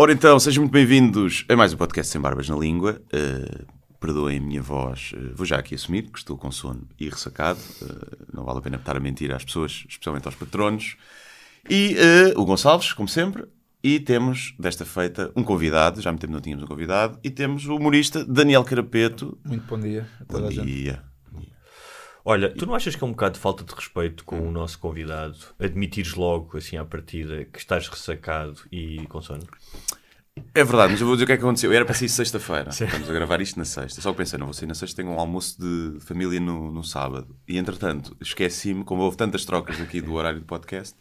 Ora então, sejam muito bem-vindos a mais um podcast Sem Barbas na Língua. Uh, perdoem a minha voz, uh, vou já aqui assumir que estou com sono e ressacado. Uh, não vale a pena estar a mentir às pessoas, especialmente aos patronos. E o Gonçalves, como sempre. E temos, desta feita, um convidado. Já há muito tempo não tínhamos um convidado. E temos o humorista Daniel Carapeto. Muito bom dia. A bom dia. Olha, tu não achas que é um bocado de falta de respeito com o nosso convidado admitires logo, assim, à partida, que estás ressacado e com sono? É verdade, mas eu vou dizer o que é que aconteceu. Era para sair sexta-feira. Estamos a gravar isto na sexta. Só que pensei, não vou sair na sexta, tenho um almoço de família no, no sábado. E entretanto, esqueci-me, como houve tantas trocas aqui do horário do podcast,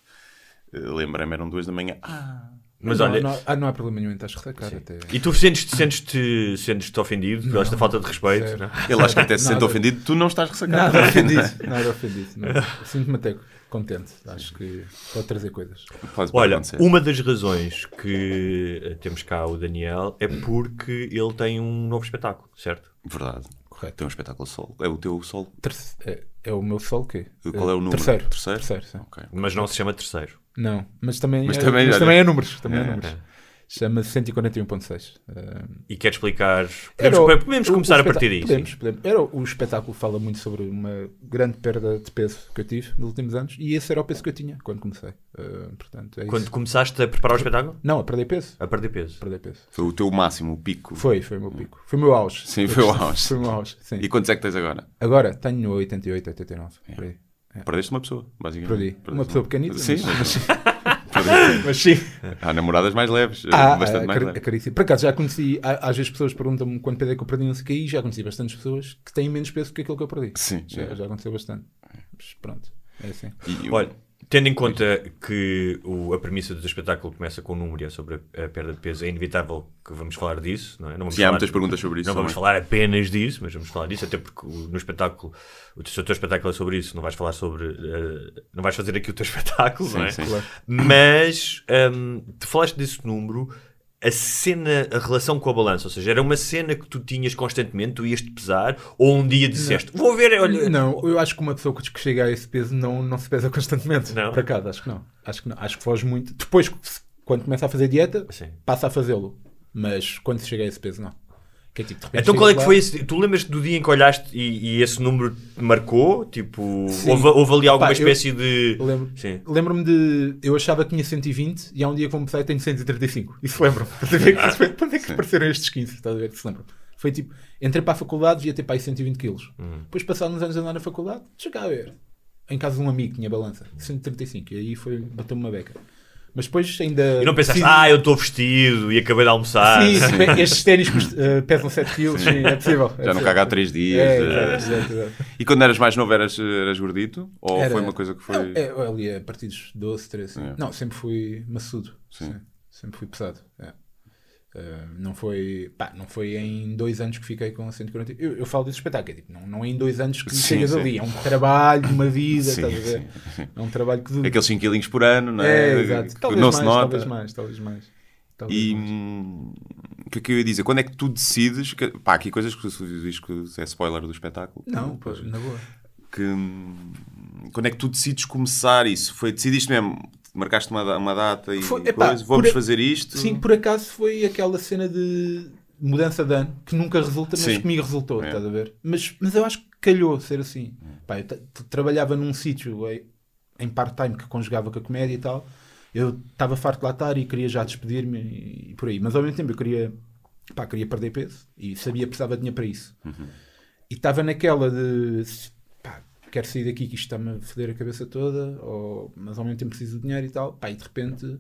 eh, lembrei-me, eram duas da manhã. Ah, mas não, olha... não, ah, não há problema nenhum em estás ressacado até. E tu sentes-te sentes sentes ofendido por esta falta de respeito? Não? Ele acha que até se sente ofendido, tu não estás ressacado. Nada ofendido, nada ofendido. Sinto-me até contente. Acho que pode trazer coisas. Pode, pode olha, acontecer. uma das razões que eh, temos cá o Daniel é porque ele tem um novo espetáculo, certo? Verdade. Correto. Tem um espetáculo solo. É o teu solo? É, é, o meu solo quê? Qual é o número? Terceiro. Terceiro? Terceiro, sim. Okay. Mas não se chama terceiro. Não, mas também, mas é, também, mas também é números. Também é, é números. Chama-se 141.6. Uh, e quer explicar? Podemos, o, podemos começar a partir disso. Podemos, podemos. Era, o espetáculo fala muito sobre uma grande perda de peso que eu tive nos últimos anos e esse era o peso que eu tinha quando comecei. Uh, portanto, é quando isso. começaste a preparar o espetáculo? Não, a perder peso. A perder peso. A perder peso. Foi o teu máximo, o pico? Foi, foi o meu pico. Foi o meu auge. Sim, foi o auge. Foi o meu auge. Sim. E quantos é que tens agora? Agora tenho 88, 89. É. Por aí. É. Perdeste uma pessoa, basicamente. Perdi. Uma pessoa pequenita. Sim, mas... mas sim. Há namoradas mais leves, ah, bastante mais leves. Caríssimo. Por acaso já conheci, às vezes pessoas perguntam-me quanto peso é que eu perdi, não sei o que, e já conheci bastantes pessoas que têm menos peso que aquilo que eu perdi. Sim. Já, é. já aconteceu bastante. Mas pronto, é assim. E, Olha, Tendo em conta que o, a premissa do espetáculo começa com o número e é sobre a, a, perda de peso, é inevitável que vamos falar disso. Não é? não vamos Sim, falar, há muitas perguntas sobre isso. Não vamos falar apenas disso, mas vamos falar disso, até porque no espetáculo, o, se o teu espetáculo é sobre isso, não vais falar sobre. Uh, não vais fazer aqui o teu espetáculo, sim, não é? Sim. Mas um, tu falaste desse número a cena, a relação com a balança, ou seja, era uma cena que tu tinhas constantemente, tu ias-te pesar, ou um dia disseste, não. vou ver, olha... Não, eu acho que uma pessoa que chega a esse peso não, não se pesa constantemente. Não? Para cá, acho que não. Acho que não. Acho que foge muito. Depois, quando começa a fazer dieta, Sim. passa a fazê-lo. Mas quando se chega a esse peso, não. Que é, tipo, então qual é que lá... foi esse? Tu lembras do dia em que olhaste e, e esse número te marcou? Tipo, houve, houve, ali alguma Pá, espécie eu, de. Lembro, lembro-me de. Eu achava que tinha 120 e há um dia que vou começar e tenho 135. Isso lembro-me. Quando é que apareceram estes 15? Estás a ver? Se lembro. Foi tipo, entrei para a faculdade e ia ter para aí 120 quilos. Hum. Depois, passados uns anos a andar na faculdade, chegava a ver. Em casa de um amigo tinha balança, 135. E aí foi, bateu-me uma beca. Mas depois ainda. E não pensaste, ah, eu estou vestido e acabei de almoçar. Sim, sim. estes ténis uh, pesam 7 kg, sim, é possível. É Já não caga há 3 dias. É, é, é, e quando eras mais novo, eras, eras gordito? Ou Era, foi uma coisa que foi. Não, é, ali a partir dos 12, 13. Não, sempre fui maçudo. Sim. Sempre fui pesado. É. Uh, não foi pá, não foi em dois anos que fiquei com 140 eu, eu falo desse espetáculo é tipo, não, não é em dois anos que sim, chegas sim. ali é um trabalho, uma vida sim, sim, é um trabalho que aqueles 5 quilinhos por ano não é? é exato. Talvez não mais, se nota talvez mais, talvez mais talvez e hum, o que é que eu ia dizer? Quando é que tu decides que, pá, aqui coisas que tu diz que é spoiler do espetáculo não, pois, na boa que hum, quando é que tu decides começar isso? Foi, decidiste mesmo marcaste uma, uma data e foi, epá, coisa, vamos fazer isto. Sim, por acaso foi aquela cena de mudança de ano que nunca resulta, mas sim. comigo resultou, é. estás a ver? Mas, mas eu acho que calhou ser assim. Hum. Pá, eu trabalhava num sítio em part-time que conjugava com a comédia e tal. Eu estava farto de lá estar e queria já despedir-me e, e, por aí. Mas ao mesmo tempo eu queria, pá, queria perder peso e sabia que precisava de dinheiro para isso. Uhum. E estava naquela de quero sair daqui que isto está-me a foder a cabeça toda, ou, mas ao mesmo tempo preciso de dinheiro e tal. Pá, e de repente,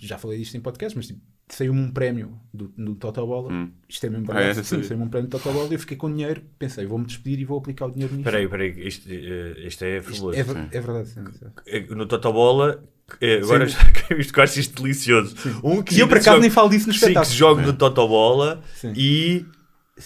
já falei disto em podcast, mas tipo, saiu-me um prémio do, do Totobola. Hum. Isto é mesmo verdade. Ah, é, sim, saiu-me um prémio do Totobola e eu fiquei com dinheiro. Pensei, vou-me despedir e vou aplicar o dinheiro nisto. Espera aí, espera aí, isto, uh, isto é fabuloso. Isto é, é, verdade. Sim, eh, No Totobola. Eh, agora sim. já isto acho isto delicioso. Sim. Um que, e eu por acaso nem falo disso no espetáculo. Sim, que jogo no Totobola e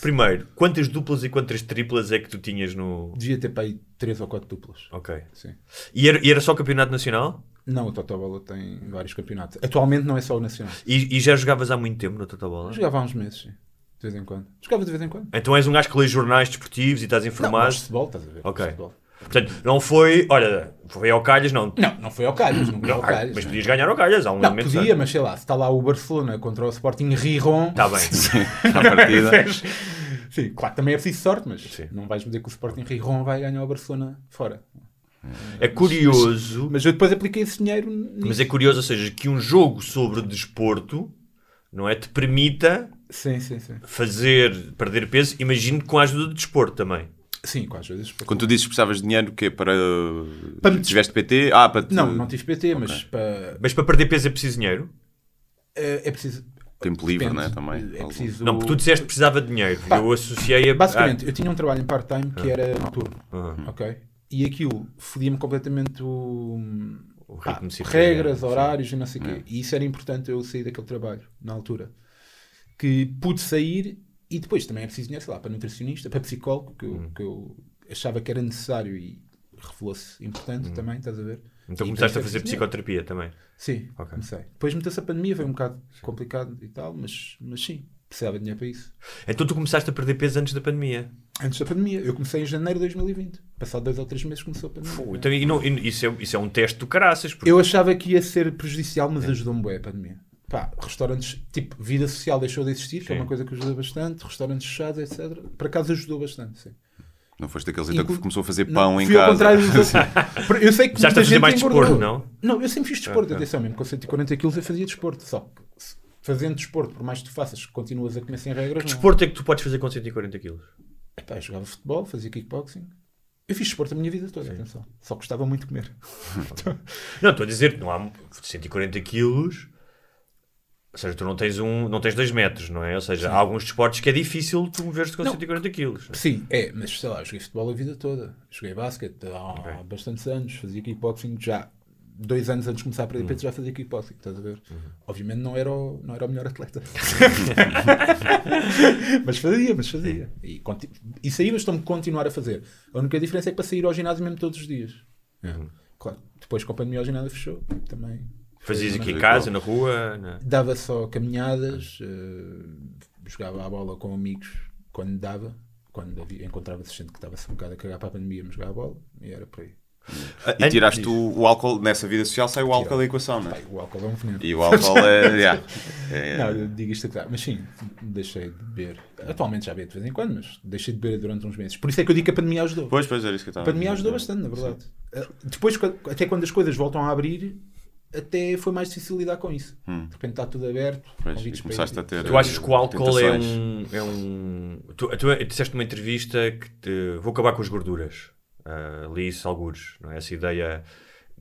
Primeiro, quantas duplas e quantas triplas é que tu tinhas no. Devia ter para aí 3 ou 4 duplas. Ok. Sim. E era, e era só campeonato nacional? Não, o Totobola tem vários campeonatos. Atualmente não é só o nacional. E, e já jogavas há muito tempo no Totobola? Jogava há uns meses, sim. De vez em quando. Jogava de vez em quando. Então és um gajo que lê jornais desportivos e estás informado? Não, futebol, estás a ver. Ok. Portanto, não foi, olha, foi ao Calhas, não. Não, não foi ao Calhas, não foi ao Calhas. mas podias ganhar ao Calhas, há um Não, elemento podia, certo. mas sei lá, se está lá o Barcelona contra o Sporting Riron. Está bem. à partida. Sim, claro, também é preciso sorte, mas Sim. não vais dizer que o Sporting Riron vai ganhar o Barcelona fora. É curioso, Mas eu depois apliquei esse dinheiro nisso. mas é curioso, ou seja, que um jogo sobre desporto, não é, te permita Sim, sim, sim. fazer, perder peso, imagino com a ajuda do desporto também. Sim, com as vezes. Quando tu dizes que precisavas de dinheiro, o quê? Para. Para me- Tiveste PT? Ah, para. te- Não, não tive PT, mas para... Mas para perder peso é preciso dinheiro? é, é preciso. Tempo livre, depende. não é? Também. É preciso. Não, porque tu disseste que precisava de dinheiro. Pá, eu associei a. Basicamente, eu tinha um trabalho em part-time que era noturno, Ah, ah, ok? E aquilo fodia-me completamente o. o pá, ritmo circadiano, regras, sim. horários e não sei o quê. E isso era importante eu sair daquele trabalho, na altura. Que pude sair e depois também é preciso dinheiro, sei lá, para nutricionista, para psicólogo, que eu, Hum. que eu achava que era necessário e revelou-se Hum. importante também, estás a ver? Então E começaste a isso fazer é psicoterapia também. Sim, Ok. comecei. Depois meteu-se a pandemia, foi um bocado complicado e tal, mas, mas sim, precisava de dinheiro para isso. Então tu começaste a perder peso antes da pandemia. Antes da pandemia, eu comecei em janeiro de 2020. Passado dois ou três meses começou a pandemia. Pô, Então, e não- e isso, é, isso é um teste do caraças. Porque... Eu achava que ia ser prejudicial, mas ajudou-me bem a pandemia. Pá, restaurantes, tipo, vida social deixou de existir, que é uma coisa que ajuda bastante, restaurantes fechados, etc. Por acaso ajudou bastante, sim. Não foste daqueles então que começou a fazer Não, pão em fui ao casa. contrário outros. Eu sei que Começaste muita a fazer gente mais desporto, não? Não, eu sempre fiz desporto, Ah, ah. atenção, mesmo com 140 quilos eu fazia desporto. Só que fazendo desporto, por mais que tu faças, continuas a comer sem regras. Que não. desporto é que tu podes fazer com 140 quilos? Epá, eu jogava futebol, fazia kickboxing. Eu fiz desporto a minha vida toda, atenção. Só gostava muito de comer. Não, estou a dizer, não há 140 quilos. Ou seja, tu não tens um, não tens 2 metros, não é? Ou seja, há alguns desportos que é difícil tu moveres-te com Não. 140 quilos. Sim, é, mas sei lá, eu joguei futebol a vida toda. Joguei basquete há Ok. bastantes anos, fazia kickboxing já. Dois anos antes de começar a Uhum. perder peso já fazia kickboxing, estás a ver? Obviamente não era, o, não era o melhor atleta. mas fazia, mas fazia. E, conti- e saí, mas estou-me a continuar a fazer. A única diferença é que para sair ao ginásio mesmo todos os dias. Uhum. Claro, depois a pandemia o ginásio fechou, também. Fazias aqui em casa, na rua. na- Dava só caminhadas, eh, jogava a bola com amigos quando dava, quando havia, encontrava-se gente que estava-se um bocado a cagar para a pandemia, mas jogava a bola e era por aí. E tiraste o, o álcool, nessa vida social, sai o álcool da equação, não é? O álcool é um veneno. E o álcool é. yeah. É- Não, eu digo isto a claro, mas sim, deixei de beber. Atualmente já bebo de vez em quando, mas deixei de beber durante uns meses. Por isso é que eu digo que a pandemia ajudou. Pois, pois, era isso que eu estava A pandemia ajudou dizer. bastante, na verdade. Eh, Depois, até quando as coisas voltam a abrir, até foi mais difícil lidar com isso. Hum. De repente está tudo aberto. Pois, convites começaste a ter- Tu achas que o álcool é um. É um... Tu, tu disseste numa entrevista que te- vou acabar com as gorduras. Uh, li isso algures, não é? Essa ideia.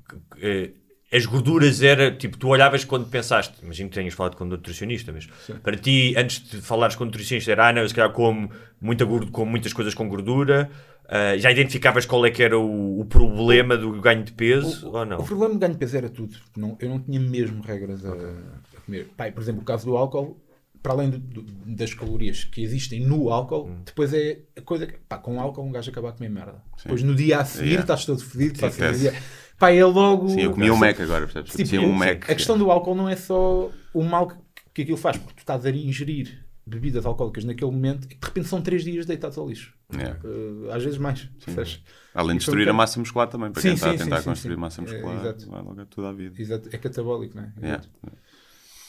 que- que, eh, as gorduras era tipo, tu olhavas quando pensaste, imagino que tenhas falado com um nutricionista, mas para ti, antes de falares com um nutricionista, era ah, não, eu se calhar como, muita gordo, como muitas coisas com gordura. Uh, já identificavas qual é que era o, o problema do ganho de peso O, ou não? o problema de ganho de peso era tudo. Não, eu não tinha mesmo regras a, a comer. Pai, por exemplo, o caso do álcool, para além do- do- das calorias que existem no álcool, Hum. depois é a coisa que, pá, com álcool um gajo acaba a comer merda. Depois no dia a seguir Yeah. estás todo fedido, Sim, dia- pá, é logo. Sim, eu comia um Mac agora, percebes? Tipo, um Mac. A questão do álcool não é só o mal que, que aquilo faz, porque tu estás a ingerir bebidas alcoólicas naquele momento e de repente são três dias deitados ao lixo. Yeah. Uh, às vezes mais. Além de destruir a massa muscular também, para Sim, quem está a sim, tentar sim, sim, construir sim. massa É, muscular, exato. vai logo a toda a vida. Exato, é catabólico, não é? Yeah. Exato.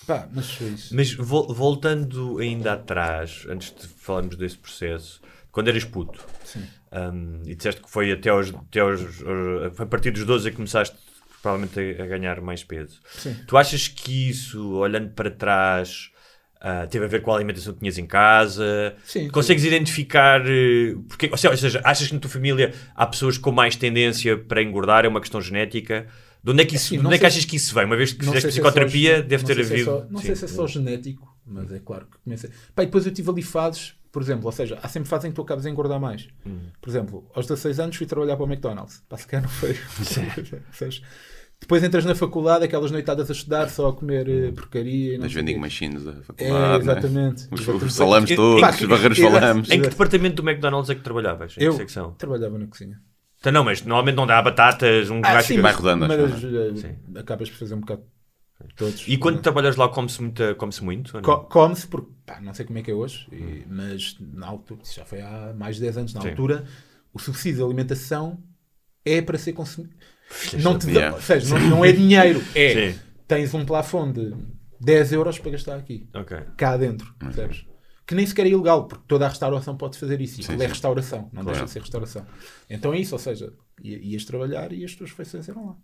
Pá, mas. Mas vol- voltando ainda atrás, antes de falarmos desse processo, quando eras puto, Sim. um, e disseste que foi até aos, até aos, uh, foi a partir dos 12 que começaste provavelmente a, a ganhar mais peso. Sim. Tu achas que isso, olhando para trás, uh, teve a ver com a alimentação que tinhas em casa? Sim, Consegues identificar. uh, Porque, ou seja, achas que na tua família há pessoas com mais tendência para engordar? É uma questão genética? De onde é que, isso, Assim, de não onde é que sei- achas que isso vem? Uma vez que fizeste sei se é só psicoterapia, deve não ter sei se é havido. só- não sei Sim. se é só genético, mas é claro que começa. Pá, e depois eu tive ali fases, por exemplo, ou seja, há sempre fases em que tu acabas a engordar mais. Hum. Por exemplo, aos 16 anos fui trabalhar para o McDonald's. Pá, se calhar não foi. Depois entras na faculdade, aquelas noitadas a estudar, só a comer eh, porcaria. o vending machines da É, faculdade. né? exatamente. Os, Exatamente. os salames todos, os barreiros salames. Em que departamento do McDonald's é que trabalhavas? Em Eu que secção? trabalhava na cozinha. Então, não, mas normalmente não dá batatas, um Ah, gajo sim, vai rodando, mas acho, eh, Sim. acabas por fazer um bocado todos. E quando trabalhas lá, come-se muito? ou não? Co- Come-se, porque pá, não sei como é que é hoje, e- mas na altura, isso já foi há mais de 10 anos, na Sim. altura, o subsídio de alimentação é para ser consumido. Não, te dá, seja, não, não é dinheiro, é Sim. tens um plafond de 10 euros para gastar aqui, okay. cá dentro, percebes? Que nem sequer é ilegal, porque toda a restauração pode fazer isso. Sim, é restauração, não claro. deixa de ser restauração. Então é isso, ou seja, ias trabalhar e as tuas refeições eram lá.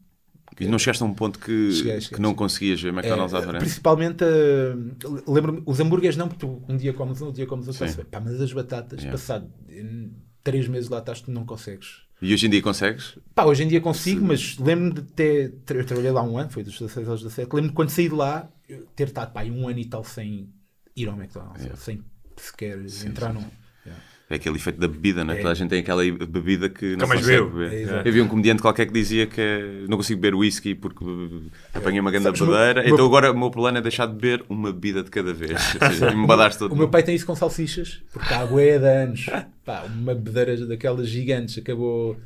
E não chegaste a um ponto que, cheguei, cheguei, que não conseguias ver McDonald's é, à frente? Principalmente, uh, lembro-me, os hambúrgueres não, porque tu um dia comes um, um dia comes outro. Pá, mas as batatas, yeah. passado três meses lá estás, tu não consegues. E hoje em dia consegues? Pá, hoje em dia consigo, Sim. mas lembro-me de ter. Eu trabalhei lá um ano, foi dos 16 aos 17. Lembro-me de quando saí de lá, ter estado pá, um ano e tal sem ir ao McDonald's, yeah. sem sequer sim, entrar sim, num. É aquele efeito da bebida, né? É. Toda a gente tem aquela bebida que não consegue bebeu. beber. É, Eu vi um comediante qualquer que dizia que é, não consigo beber whisky porque apanhei uma grande bebedeira. Então agora o meu plano é deixar de beber uma bebida de cada vez. me todo. O meu pai tem isso com salsichas, porque há água é de anos. Pá, uma bebedeira daquelas gigantes acabou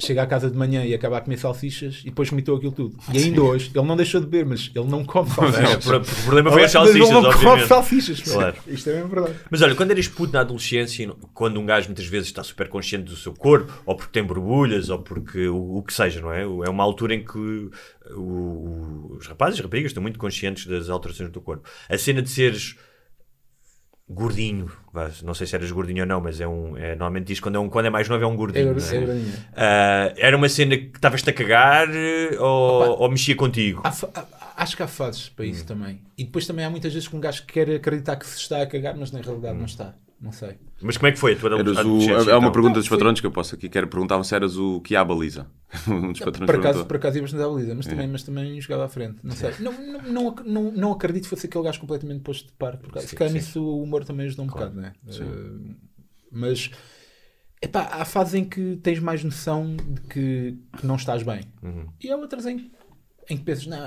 chega à casa de manhã e acaba a comer salsichas e depois vomitou aquilo tudo. E ainda hoje, ele não deixou de beber, mas ele não come salsichas. É, o problema foi as salsichas, ele não come salsichas. Claro. Isto é mesmo verdade. Mas olha, quando eras puto na adolescência, quando um gajo muitas vezes está super consciente do seu corpo, ou porque tem borbulhas, ou porque o, o que seja, não é? É uma altura em que o, os rapazes e raparigas estão muito conscientes das alterações do corpo. A cena de seres gordinho, não sei se eras gordinho ou não, mas é um. É, normalmente diz quando é, um, quando é mais novo é um gordinho. É, é. Uh, era uma cena que estavas-te a cagar ou, ou mexia contigo? Há, acho que há fases para isso hum. também. E depois também há muitas vezes que um gajo quer acreditar que se está a cagar, mas na realidade hum. não está. Não sei. Mas como é que foi a tua adolescência? É uma então? pergunta dos patrões que eu posso aqui. Quero perguntar se eras o que há baliza. um dos patrões por, acaso, por acaso ia bastante à baliza, mas, é. também, mas também jogava à frente. Não sei. Não, não, não, não, não acredito que fosse aquele gajo completamente posto de par. Porque se calhar nisso o humor também ajuda um claro. bocado, não é? Uh, mas epá, há fases em que tens mais noção de que, que não estás bem. Uhum. E há outras em, em que pensas, não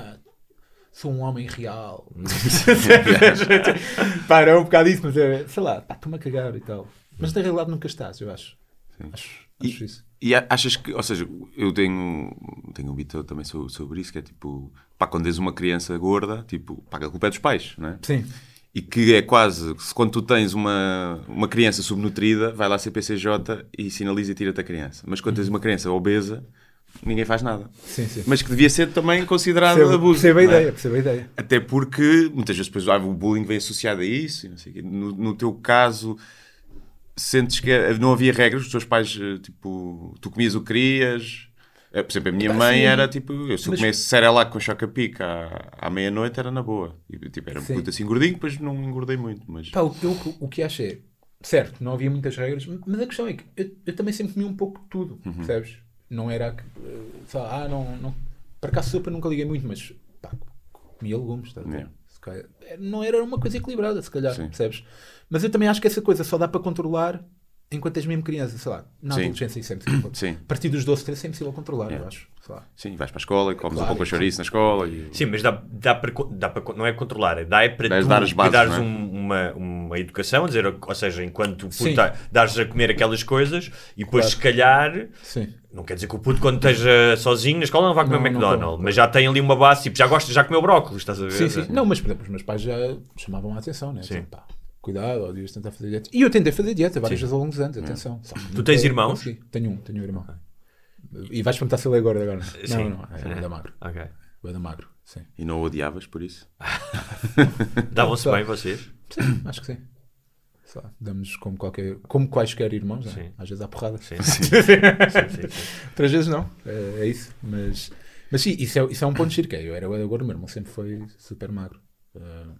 sou um homem real. pá, é um bocado isso, mas é, sei lá, estou-me a cagar e tal. Mas na realidade nunca estás, eu acho. Sim. Acho, acho e, isso. E achas que, ou seja, eu tenho, tenho um bito também sobre, isso, que é tipo, pá, quando tens uma criança gorda, tipo, paga a culpa é dos pais, não é? Sim. E que é quase, quando tu tens uma, uma criança subnutrida, vai lá ser PCJ e sinaliza e tira-te a criança. Mas quando tens uma criança obesa, ninguém faz nada. Sim, sim. Mas que devia ser também considerado percebo, abuso. Percebo a, é? ideia, percebo a ideia. Até porque muitas vezes depois ah, o bullying vem associado a isso. No, no teu caso, sentes que não havia regras, os teus pais, eh, tipo, tu comias o que querias. Eh, por exemplo, a minha ah, mãe sim. era tipo, eu se eu comesse Cerelac com choca-pica à, à meia-noite era na boa. E, tipo, era muito assim gordinho, depois não engordei muito. Mas... Pá, o, eu, o que acho é, certo, não havia muitas regras, mas a questão é que eu, eu também sempre comi um pouco de tudo, uhum. percebes? Não era, sei lá, ah, não, não. Para cá sopa nunca liguei muito, mas pá, comia legumes, tá, yeah. Não era uma coisa equilibrada, se calhar, Sim. percebes? Mas eu também acho que essa coisa só dá para controlar enquanto és mesmo criança, sei lá, na Sim. adolescência isso é impossível. Sim. A partir dos 12, 13 é impossível controlar, yeah. eu acho. Sim, vais para a escola e comes claro, um pouco a chouriço na escola. E... Sim, mas dá, dá, para, dá para. Não é controlar, dá é para Dás tu dar as bases, dares é? um, uma, uma educação, dizer, ou seja, enquanto o puto tá, dares a comer aquelas coisas e depois, claro. se calhar. Sim. Não quer dizer que o puto, quando esteja sozinho na escola, não vai comer não, McDonald's, não mas já tem ali uma base, tipo, já gosta, já comeu brócolis, estás a ver? Sim, sim. Não, mas por exemplo, os meus pais já chamavam a atenção, né? Sim. Tipo, pá, cuidado, ou devias tentar fazer dieta. E eu tentei fazer dieta várias vezes ao longo dos anos, atenção. Tu tens irmãos? Consegui. Tenho um, tenho um irmão. E vais perguntar se ele é gordo agora. Sim. Não, não, é, é da magro. Ok. É da magro, sim. E não o odiavas por isso? Davam-se bem vocês? Sim, acho que sim. Só, damos como, qualquer, como quaisquer irmãos, é? às vezes há porrada. Sim, sim. sim, sim Outras vezes não, é, é, isso. Mas, mas sim, isso é, isso é um ponto de circo. Eu era gordo, meu irmão sempre foi super magro. Uh,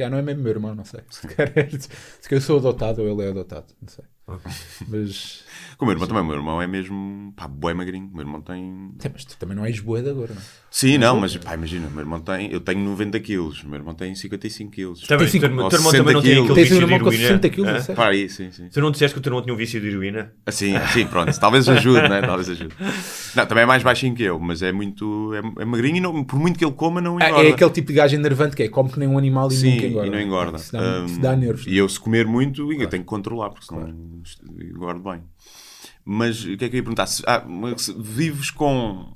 calhar não é mesmo meu irmão, não sei. Se calhar, é, se calhar eu sou adotado ou ele é adotado, não sei. Mas. Com o meu irmão também, o meu irmão é mesmo. pá, bué magrinho. O meu irmão tem. Sim, mas tu também não és bué de agora, não é? Sim, não, mas pá, imagina, o meu irmão tem. Eu tenho 90 quilos, o meu irmão tem 55 quilos. Também, o teu irmão também não tem aquele Tens um irmão com 60 quilos, é? Pá, aí, sim, sim. Tu não disseste que o teu irmão tinha um vício de heroína? Ah, sim, sim, pronto. Talvez ajude, né? Talvez ajude. Não, também é mais baixinho que eu, mas é muito. é, é magrinho e não, por muito que ele coma, não engorda. Ah, é aquele tipo de gajo enervante que é come que nem um animal e sim, nunca engorda. e não engorda. Se dá, um, se dá nervos. E eu, se comer muito, eu tenho que controlar, porque senão engordo bem. Mas o que é que eu ia perguntar? Se, ah, se vives com,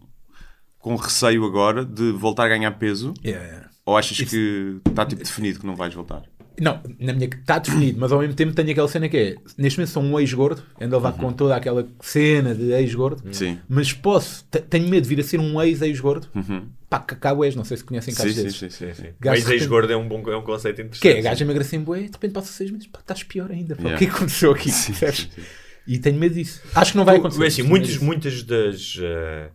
com receio agora de voltar a ganhar peso? Yeah, yeah. Ou achas Isso... que está tipo definido que não vais voltar? Não, na minha está definido, mas ao mesmo tempo tenho aquela cena que é, neste momento sou um ex-gordo, ando a levar com toda aquela cena de ex-gordo, mas posso, te- tenho medo de vir a ser um ex-ex-gordo, Uhum. Pá, cacau és, não sei se conhecem casos sim, sim, sim. Sim. Gajo repente- ex-gordo é um, bom, é um conceito interessante. Que é, gajo emagrece em bué, de repente passa seis meses, pá, estás pior ainda, pá, o que é que aconteceu aqui, Sim, sim, sim. E tenho medo disso. Acho que não vai acontecer. é assim, muitas, muitas das. eh,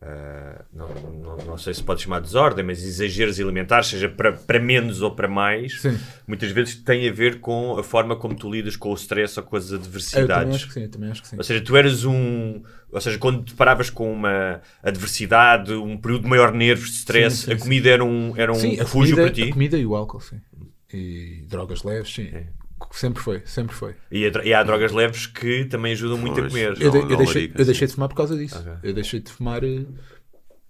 eh, não, não, não sei se pode chamar de desordem, mas exageros alimentares, seja para, para menos ou para mais, Sim. muitas vezes tem a ver com a forma como tu lidas com o stress ou com as Eu também adversidades. acho que sim, também acho que sim. Ou seja, tu eras um. Ou seja, quando te paravas com uma adversidade, um período de maior nervos, de stress, Sim, sim, a comida era um, era um refúgio para ti. a comida e o álcool, sim. E drogas leves, sim. É. Sempre foi, sempre foi. E, há- e há drogas leves que também ajudam muito a comer. Eu, de- eu deixei, larica, eu sim. deixei de fumar por causa disso. Ok. Eu deixei de fumar eh,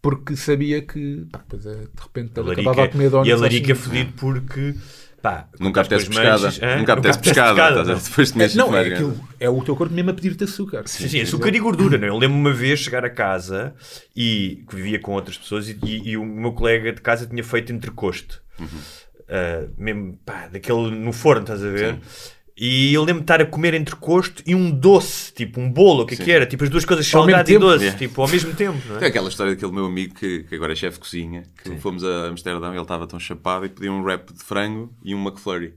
porque sabia que, pá, pois é, de repente A acabava larica, a comer donuts e a aos larica é fodido porque. Pá, Nunca apetece pescada. hã? Nunca apetece pescada. Depois de É, não, é aquilo. É o teu corpo mesmo a pedir-te açúcar. Sim, sim, açúcar e gordura, não é? Eu lembro-me uma vez chegar a casa e que vivia com outras pessoas e, e- e o meu colega de casa tinha feito entrecosto. Ah, mesmo, pá, daquele no forno, estás a ver? E eu lembro de estar a comer entrecosto e um doce, tipo um bolo, o que é que era? Tipo as duas coisas Ao mesmo salgado e tempo? doce, Yeah. tipo ao mesmo tempo, não é? Tem aquela história daquele meu amigo que, que agora é chefe de cozinha, que fomos a Amsterdão e ele estava tão chapado e pediu um wrap de frango e um McFlurry.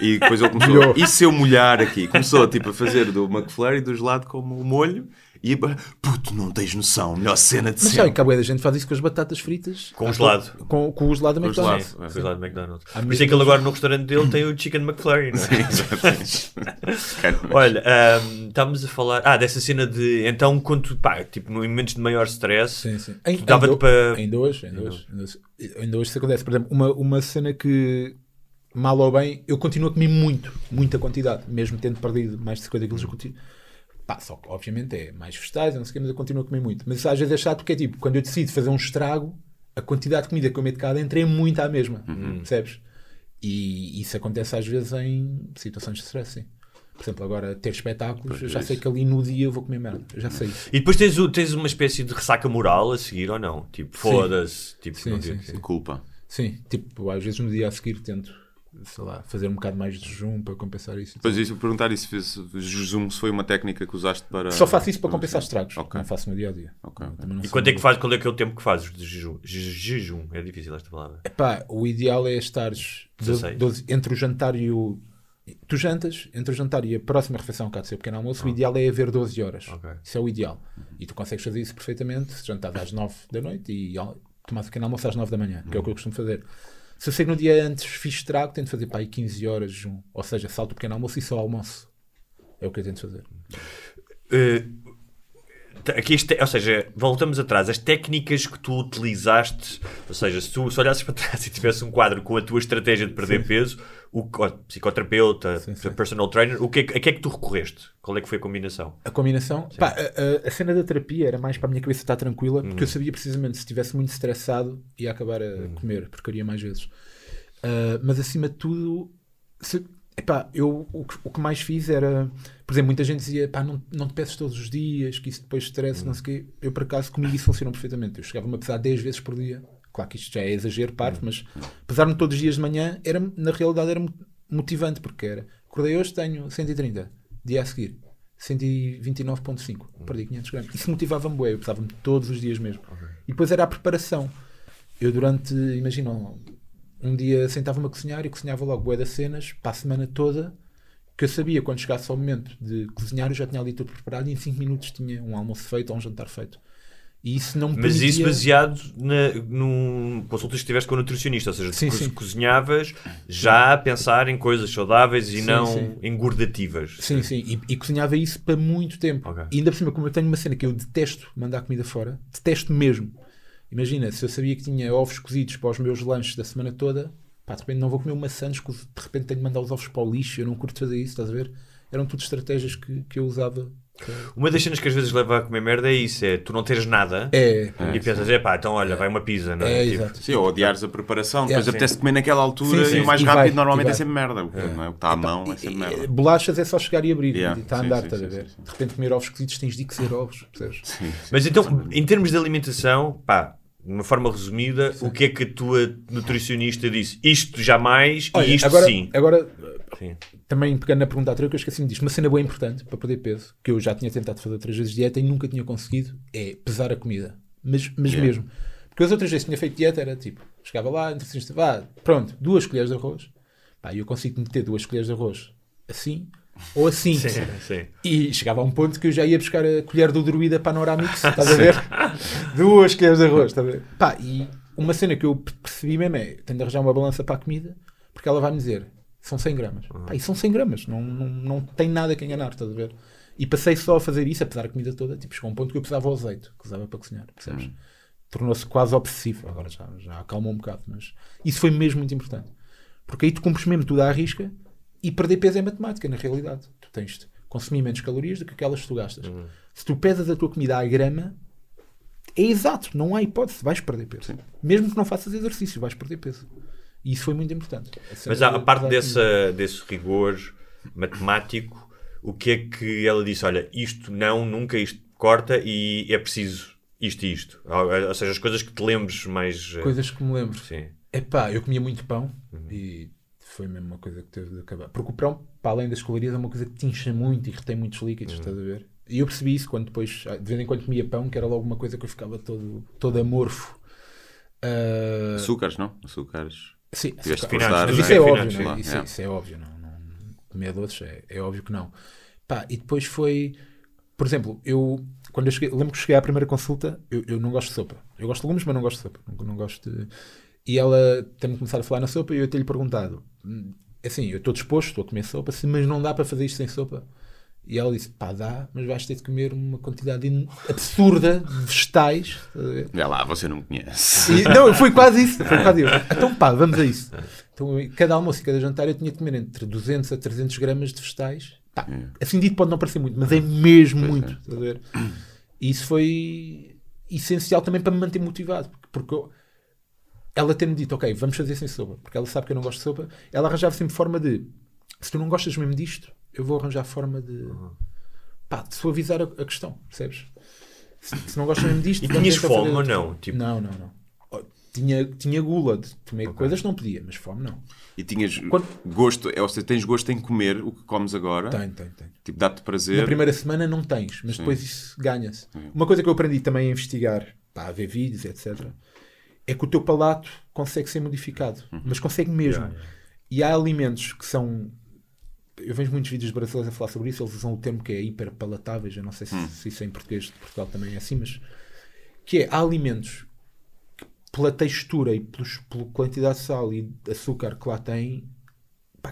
E depois ele começou, e se eu molhar aqui? Começou tipo, a fazer do McFlurry do gelado como o molho e puto, não tens noção, melhor cena de Mas sabe sempre. que a da gente faz isso com as batatas fritas. Com o gelado. Com, com o gelado da Com o gelado. McDonald's. Sim, McDonald's. Por isso é que ele agora no restaurante dele tem o Chicken McFlurry, não é? Cara, Olha, ahm, estávamos a falar. Ah, dessa cena de. Então, quando. Pá, tipo, em momentos de maior stress. Sim, sim. Em- Dava-te ainda, para- ainda hoje, ainda hoje, ainda hoje, ainda hoje isso acontece. Por exemplo, uma, uma cena que, mal ou bem, eu continuo a comer muito, muita quantidade, mesmo tendo perdido mais de 50 quilos, eu continuo. Pá, só que obviamente é mais vegetais, não sei o quê, mas eu continuo a comer muito. Mas isso às vezes é chato porque é tipo, quando eu decido fazer um estrago, a quantidade de comida que eu meto cá dentro é muito à mesma, percebes? E isso acontece às vezes em situações de stress, sim. Por exemplo, agora ter espetáculos, eu já é sei que ali no dia eu vou comer merda, eu já sei isso. E depois tens, tens uma espécie de ressaca moral a seguir ou não? Tipo, foda-se. Tipo, Sim, não sim, sim. Culpa. Sim, tipo, às vezes no dia a seguir tento, sei lá, fazer um bocado mais de jejum para compensar isso. Depois isso, perguntar isso, fez, jejum, se foi uma técnica que usaste para... Só faço isso para compensar estragos, Ok. não faço no dia a dia. Ok, ok. Também não E quanto é que faz? Qual é que é o tempo que fazes de jejum? Je- Jejum, é difícil esta palavra. Epá, o ideal é estares 12, 16. 12 entre o jantar e o. Tu jantas, entre o jantar e a próxima refeição, que há de ser pequeno almoço, o ideal é haver 12 horas. Ok. Isso é o ideal. E tu consegues fazer isso perfeitamente se jantares às 9 da noite e tomares o pequeno almoço às 9 da manhã, que é o que eu costumo fazer. Se eu sei que no dia antes fiz estrago, tento fazer para aí 15 horas de. Ou seja, salto o pequeno almoço e só almoço. É o que eu tento fazer. Uh, aqui este- ou seja, voltamos atrás. As técnicas que tu utilizaste, ou seja, se tu se olhasses para trás e tivesse um quadro com a tua estratégia de perder peso, o ó, psicoterapeuta, Sim, sim. personal trainer, o que é, a que é que tu recorreste? Qual é que foi a combinação? A combinação, pá, a, a- cena da terapia era mais para a minha cabeça estar tranquila, porque Uhum. eu sabia precisamente se estivesse muito estressado ia acabar a comer, porque queria mais vezes. Ah, mas acima de tudo, se, epá, eu o que, o que mais fiz era, por exemplo, muita gente dizia, pá, não, não te peças todos os dias, que isso depois estresse, Uhum. não sei o quê. Eu, por acaso, comigo isso funcionou perfeitamente. Eu chegava-me a pesar 10 vezes por dia. Claro que isto já é exagero, parvo, mas pesar-me todos os dias de manhã, era, na realidade, era mo- motivante, porque era, acordei hoje, tenho 130, dia a seguir, 129.5, perdi 500 gramas. Isso motivava-me eu pesava-me todos os dias mesmo. E depois era a preparação. Eu durante, imagina, um dia sentava-me a cozinhar e cozinhava logo bué das cenas, para a semana toda, que eu sabia quando chegasse ao momento de cozinhar, eu já tinha ali tudo preparado e em 5 minutos tinha um almoço feito ou um jantar feito. E isso não me Mas isso baseado na, num consultas que tiveste com o nutricionista, ou seja, Sim, tu sim. cozinhavas já a pensar em coisas saudáveis e Sim, não sim. engordativas. Sim, sim, e, e cozinhava isso para muito tempo. Ok. E ainda por cima, como eu tenho uma cena que eu detesto mandar comida fora, detesto mesmo. Imagina, se eu sabia que tinha ovos cozidos para os meus lanches da semana toda, pá, de repente não vou comer uma sandes, de repente tenho de mandar os ovos para o lixo, eu não curto fazer isso, estás a ver? Eram tudo estratégias que, que eu usava. Uma das cenas que às vezes leva a comer merda é isso: é tu não teres nada É, e pensas, é pá, então olha, vai uma pizza, não é? é, Tipo, exato. Sim, ou odiares a preparação, É, depois apetece comer naquela altura Sim, sim. e o mais E rápido vai, normalmente é sempre merda. O que, não é? que está à mão é sempre merda. e- Bolachas é só chegar e abrir, Yeah, e está a andar, sim, estás a ver? sim, sim. De repente comer ovos cozidos tens de que ser ovos, percebes? Mas então, em termos de alimentação, pá, de uma forma resumida, sim. o que é que a tua nutricionista disse? Isto jamais Olha, e isto agora, sim. Agora, sim. também pegando na pergunta anterior, que eu esqueci-me disto, uma cena bem importante para perder peso, que eu já tinha tentado fazer três vezes dieta e nunca tinha conseguido, é pesar a comida. Mas, mas yeah. mesmo. Porque as outras vezes que tinha feito dieta era tipo, chegava lá, nutricionista, vá, pronto, duas colheres de arroz. Pá, eu consigo meter duas colheres de arroz assim, ou assim. Sim, sim. E chegava a um ponto que eu já ia buscar a colher do druida Panoramix, estás a ver? Duas colheres de arroz, estás a ver? Pá, e uma cena que eu percebi mesmo é: tenho de arranjar uma balança para a comida, porque ela vai-me dizer, são 100 gramas. Uhum. Pá, e são 100 gramas, não, não, não tem nada que enganar, estás a ver? E passei só a fazer isso, apesar da comida toda, tipo, chegou a um ponto que eu precisava o azeite, que usava para cozinhar, percebes? Uhum. Tornou-se quase obsessivo, agora já, já acalmou um bocado, mas isso foi mesmo muito importante. Porque aí tu cumpres mesmo tudo à risca e perder peso é matemática, na realidade. Tu tens de consumir menos calorias do que aquelas que tu gastas. Uhum. Se tu pesas a tua comida à grama, é exato, não há hipótese, vais perder peso. Sim. Mesmo que não faças exercício, vais perder peso. E isso foi muito importante. Mas a, a parte dessa, desse rigor matemático, o que é que ela disse? Olha, isto não, nunca, isto corta e é preciso isto e isto. Ou, seja, as coisas que te lembres mais. Eh, coisas que me lembro. Sim. Epá, eu comia muito pão uhum. e foi mesmo uma coisa que teve de acabar. Porque o pão, para além das calorias, é uma coisa que te incha muito e retém muitos líquidos, uhum. estás a ver? E eu percebi isso quando depois, de vez em quando comia pão, que era logo uma coisa que eu ficava todo, todo amorfo. Uh... Açúcares, não? Açúcares. Sim, açúcar. mas isso é, é óbvio, não é? Isso, é, isso, é óbvio, não, não, comer doces é, é óbvio que não. Pá, e depois foi, por exemplo, eu quando eu cheguei, lembro que cheguei à primeira consulta, eu, eu não gosto de sopa. Eu gosto de legumes, mas não gosto de sopa. Não, não gosto de e ela tem-me começado a falar na sopa e eu ter-lhe perguntado: assim, eu estou disposto, estou a comer sopa, mas não dá para fazer isto sem sopa. E ela disse: pá, dá, mas vais ter de comer uma quantidade absurda de vegetais. É lá, você não conhece. E, não, foi quase isso. Foi quase isso. Então, pá, vamos a isso. Então, cada almoço e cada jantar eu tinha de comer entre 200 a 300 gramas de vegetais. Pá, é. Assim dito pode não parecer muito, mas é mesmo pois muito. É. E isso foi essencial também para me manter motivado. Porque, porque ela ter-me dito, ok, vamos fazer sem sopa, porque ela sabe que eu não gosto de sopa, ela arranjava sempre forma de, se tu não gostas mesmo disto, eu vou arranjar forma de, uhum. pá, de suavizar a, a questão, percebes? Se, se, não gostas mesmo disto... E tinhas fome ou não? Tipo... Não, não, não. Tinha, tinha gula de comer okay. coisas, não podia, mas fome não. E tinhas Quando... gosto, é, ou seja, tens gosto em comer o que comes agora? Tenho, tenho, tenho. Tipo, dá-te prazer? Na primeira semana não tens, mas Sim. depois isso ganha-se. Uma coisa que eu aprendi também a investigar, pá, a ver vídeos, etc é que o teu palato consegue ser modificado, uhum. mas consegue mesmo. Yeah, yeah. E há alimentos que são. Eu vejo muitos vídeos de brasileiros a falar sobre isso, eles usam o termo que é hiperpalatáveis, eu não sei se, uhum. se isso é em português de Portugal também é assim, mas que é, há alimentos que, pela textura e pelos, pela quantidade de sal e de açúcar que lá têm,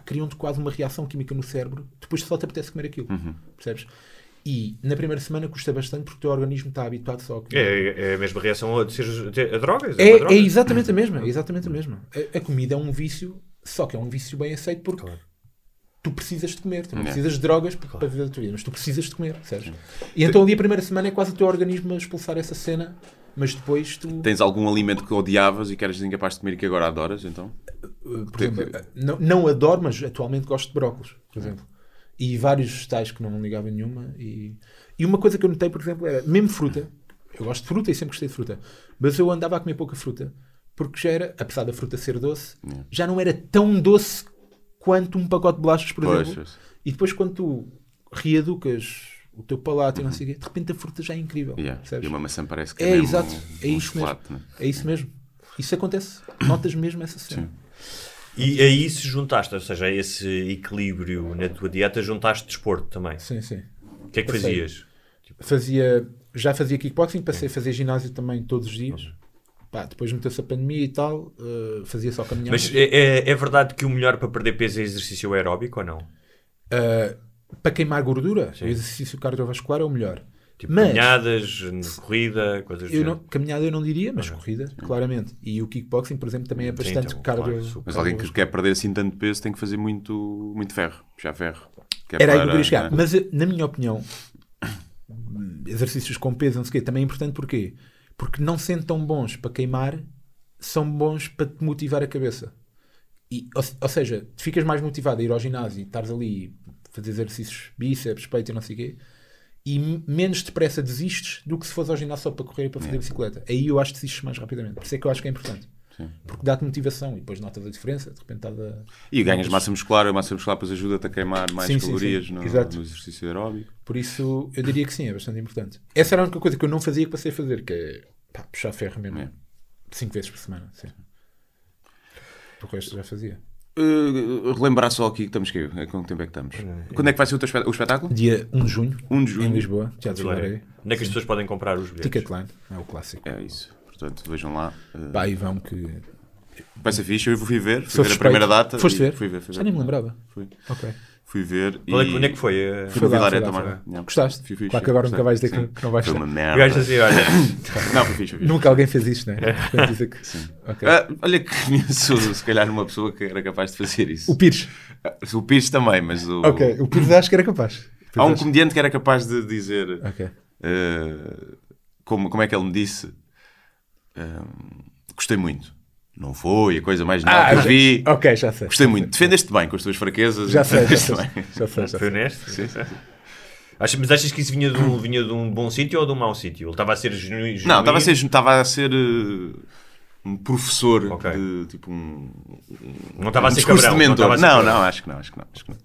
criam-te quase uma reação química no cérebro, depois só te apetece comer aquilo, uhum. percebes? E na primeira semana custa bastante porque o teu organismo está habituado só a comer. É, é a mesma reação a, a drogas. É, é, droga. é, exatamente a mesma. É exatamente a mesma. A, a, comida é um vício, só que é um vício bem aceito porque claro. tu precisas de comer. Tu não precisas de drogas para, claro. para viver a tua vida, mas tu precisas de comer, certo? E então ali a primeira semana é quase o teu organismo a expulsar essa cena, mas depois tu. Tens algum alimento que odiavas e que eras incapaz de comer e que agora adoras, então? Uh, por exemplo, não, não adoro, mas atualmente gosto de brócolis, por exemplo e vários vegetais que não ligava nenhuma. E, e uma coisa que eu notei, por exemplo, era mesmo fruta. Eu gosto de fruta e sempre gostei de fruta, mas eu andava a comer pouca fruta porque já era, apesar da fruta ser doce, yeah. já não era tão doce quanto um pacote de bolachas, por exemplo. E depois, quando tu reeducas o teu palato uhum. e não sei o quê, de repente a fruta já é incrível. Yeah. E uma maçã parece que é, é exato, um, é um isso mesmo. Né? É isso mesmo. Isso acontece. Notas mesmo essa cena. Sim. E aí se juntaste, ou seja, a esse equilíbrio na tua dieta, juntaste desporto também. Sim, sim. O que é que passei. fazias? Fazia, já fazia kickboxing, passei a fazer ginásio também todos os dias. Pá, depois meteu-se a pandemia e tal, uh, fazia só caminhada. Mas é, é, é, verdade que o melhor para perder peso é exercício aeróbico ou não? Uh, para queimar gordura, Sim. o exercício cardiovascular é o melhor. Tipo, mas, caminhadas, corrida, coisas eu não, Caminhada eu não diria, mas uhum. corrida, claramente. E o kickboxing, por exemplo, também é bastante Sim, então, cardio. Claro, mas alguém que quer perder assim tanto peso tem que fazer muito, muito ferro, já ferro. Era aí que eu queria chegar. Né? Mas, na minha opinião, exercícios com peso, não sei o quê, também é importante porquê? Porque não sendo tão bons para queimar, são bons para te motivar a cabeça. E, ou, ou seja, ficas mais motivado a ir ao ginásio e estares ali fazer exercícios bíceps, peito e não sei o quê e menos depressa desistes do que se fores ao ginásio só para correr e para fazer bicicleta. Aí eu acho que desistes mais rapidamente. Por isso é que eu acho que é importante. Sim. Porque dá-te motivação e depois notas a diferença. De repente estás a... E ganhas massa muscular, a massa muscular depois ajuda-te a queimar mais Sim, calorias sim. No, no exercício aeróbico. Por isso eu diria que sim, é bastante importante. Essa era a única coisa que eu não fazia que passei a fazer, que é pá, puxar ferro mesmo. É. Cinco vezes por semana. Sim. O resto já fazia. Uh, relembrar só aqui que estamos que é, quanto tempo é que estamos? Quando é que vai ser o, teu espet- o espetáculo? Dia 1 de junho, 1 de junho. em Lisboa, Teatro Onde é que as pessoas podem comprar os bilhetes? Ticketline, é o clássico. É isso. Portanto, vejam lá. Uh, Pá, e vão que. vai ser fixe. Eu fui ver, fui Sou ver a primeira data. Foste ver? Fui ver, fui ver. Já nem me lembrava. Fui, Ok. Fui ver. Qual é e... Onde é que foi? Eh, Fui lá, Vilaré também. Gostaste? Fui fixe, Claro que agora nunca vais dizer sim. que, que não vais Foi uma merda. assim, olha, Não, foi fixe, foi fixe. Nunca alguém fez isto, né? De repente dizer que... Ok. Ah, olha que conheço se calhar uma pessoa que era capaz de fazer isso. O Pires. Ah, O Pires também, mas o... Ok, o Pires acho que era capaz. Há um acho- comediante que era capaz de dizer Ok. ah, como, como é que ele me disse gostei muito. Não foi a coisa mais nova que eu já- vi. Ok, já sei. Gostei muito. Defendeste bem com as tuas fraquezas. Já sei, já sei. bem. Já sei, já foi sei. honesto. Sim, sim. Achas- mas achas que isso vinha de um, vinha de um bom sítio ou de um mau sítio? Ele estava a ser genu- genuíno? Não, estava a ser, estava a ser uh, um professor Ok. de tipo um. Não estava a um ser discurso cabrão. não a ser Não, cabrão. não, acho que não, acho que não. Acho que não.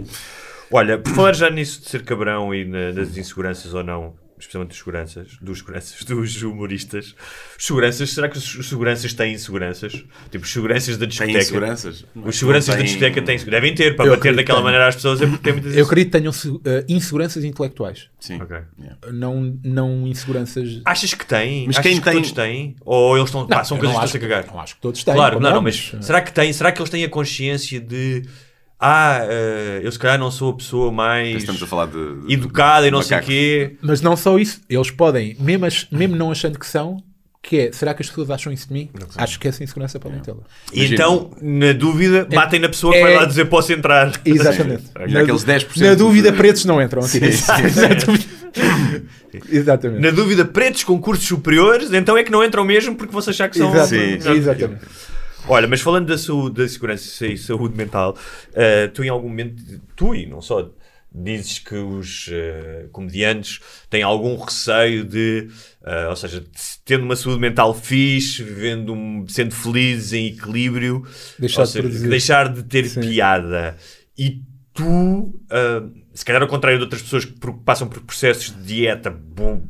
Olha, por falar já nisso de ser cabrão e na- nas inseguranças ou não, especialmente dos seguranças, dos seguranças, dos humoristas, seguranças, será que os seguranças têm inseguranças? Tipo, os seguranças da Tem discoteca. inseguranças? Os seguranças da discoteca têm Devem ter, para Eu bater daquela que maneira às pessoas é porque muitas Eu acredito que tenham eh, inseguranças intelectuais, Sim. Ok. Yeah. não, não inseguranças. Achas que têm? Mas Achas quem que tem- todos têm? Ou eles estão, pá, são coisas não que estão a cagar? Não acho que todos têm. Claro, não, não, mas será que tem? Será que eles têm a consciência de ah, eh, eu se calhar não sou a pessoa mais Estamos a falar de. de- educada e não sei o quê. Mas não só isso, eles podem, mesmo, ach- mesmo não achando que são, que é, será que as pessoas acham isso de mim? Acho que essa insegurança podem tê-la. E então, na dúvida, batem na pessoa que é- vai lá dizer posso entrar. Exatamente. Já aqueles 10% Na dúvida, de- pretos não entram aqui. Sim, sim. Na dúvida- Exatamente. Na dúvida, pretos com cursos superiores, então é que não entram mesmo porque vão achar que são. Exatamente. Sim, sim. Exatamente. Olha, mas falando da, saúde, da segurança e saúde mental, eh, tu em algum momento, tu e não só, dizes que os eh, comediantes têm algum receio de, eh, ou seja, de- tendo uma saúde mental fixe, vivendo um- sendo felizes em equilíbrio, Deixar de seja, deixar de ter Sim. piada. E tu, ah, se calhar ao contrário de outras pessoas que passam por processos de dieta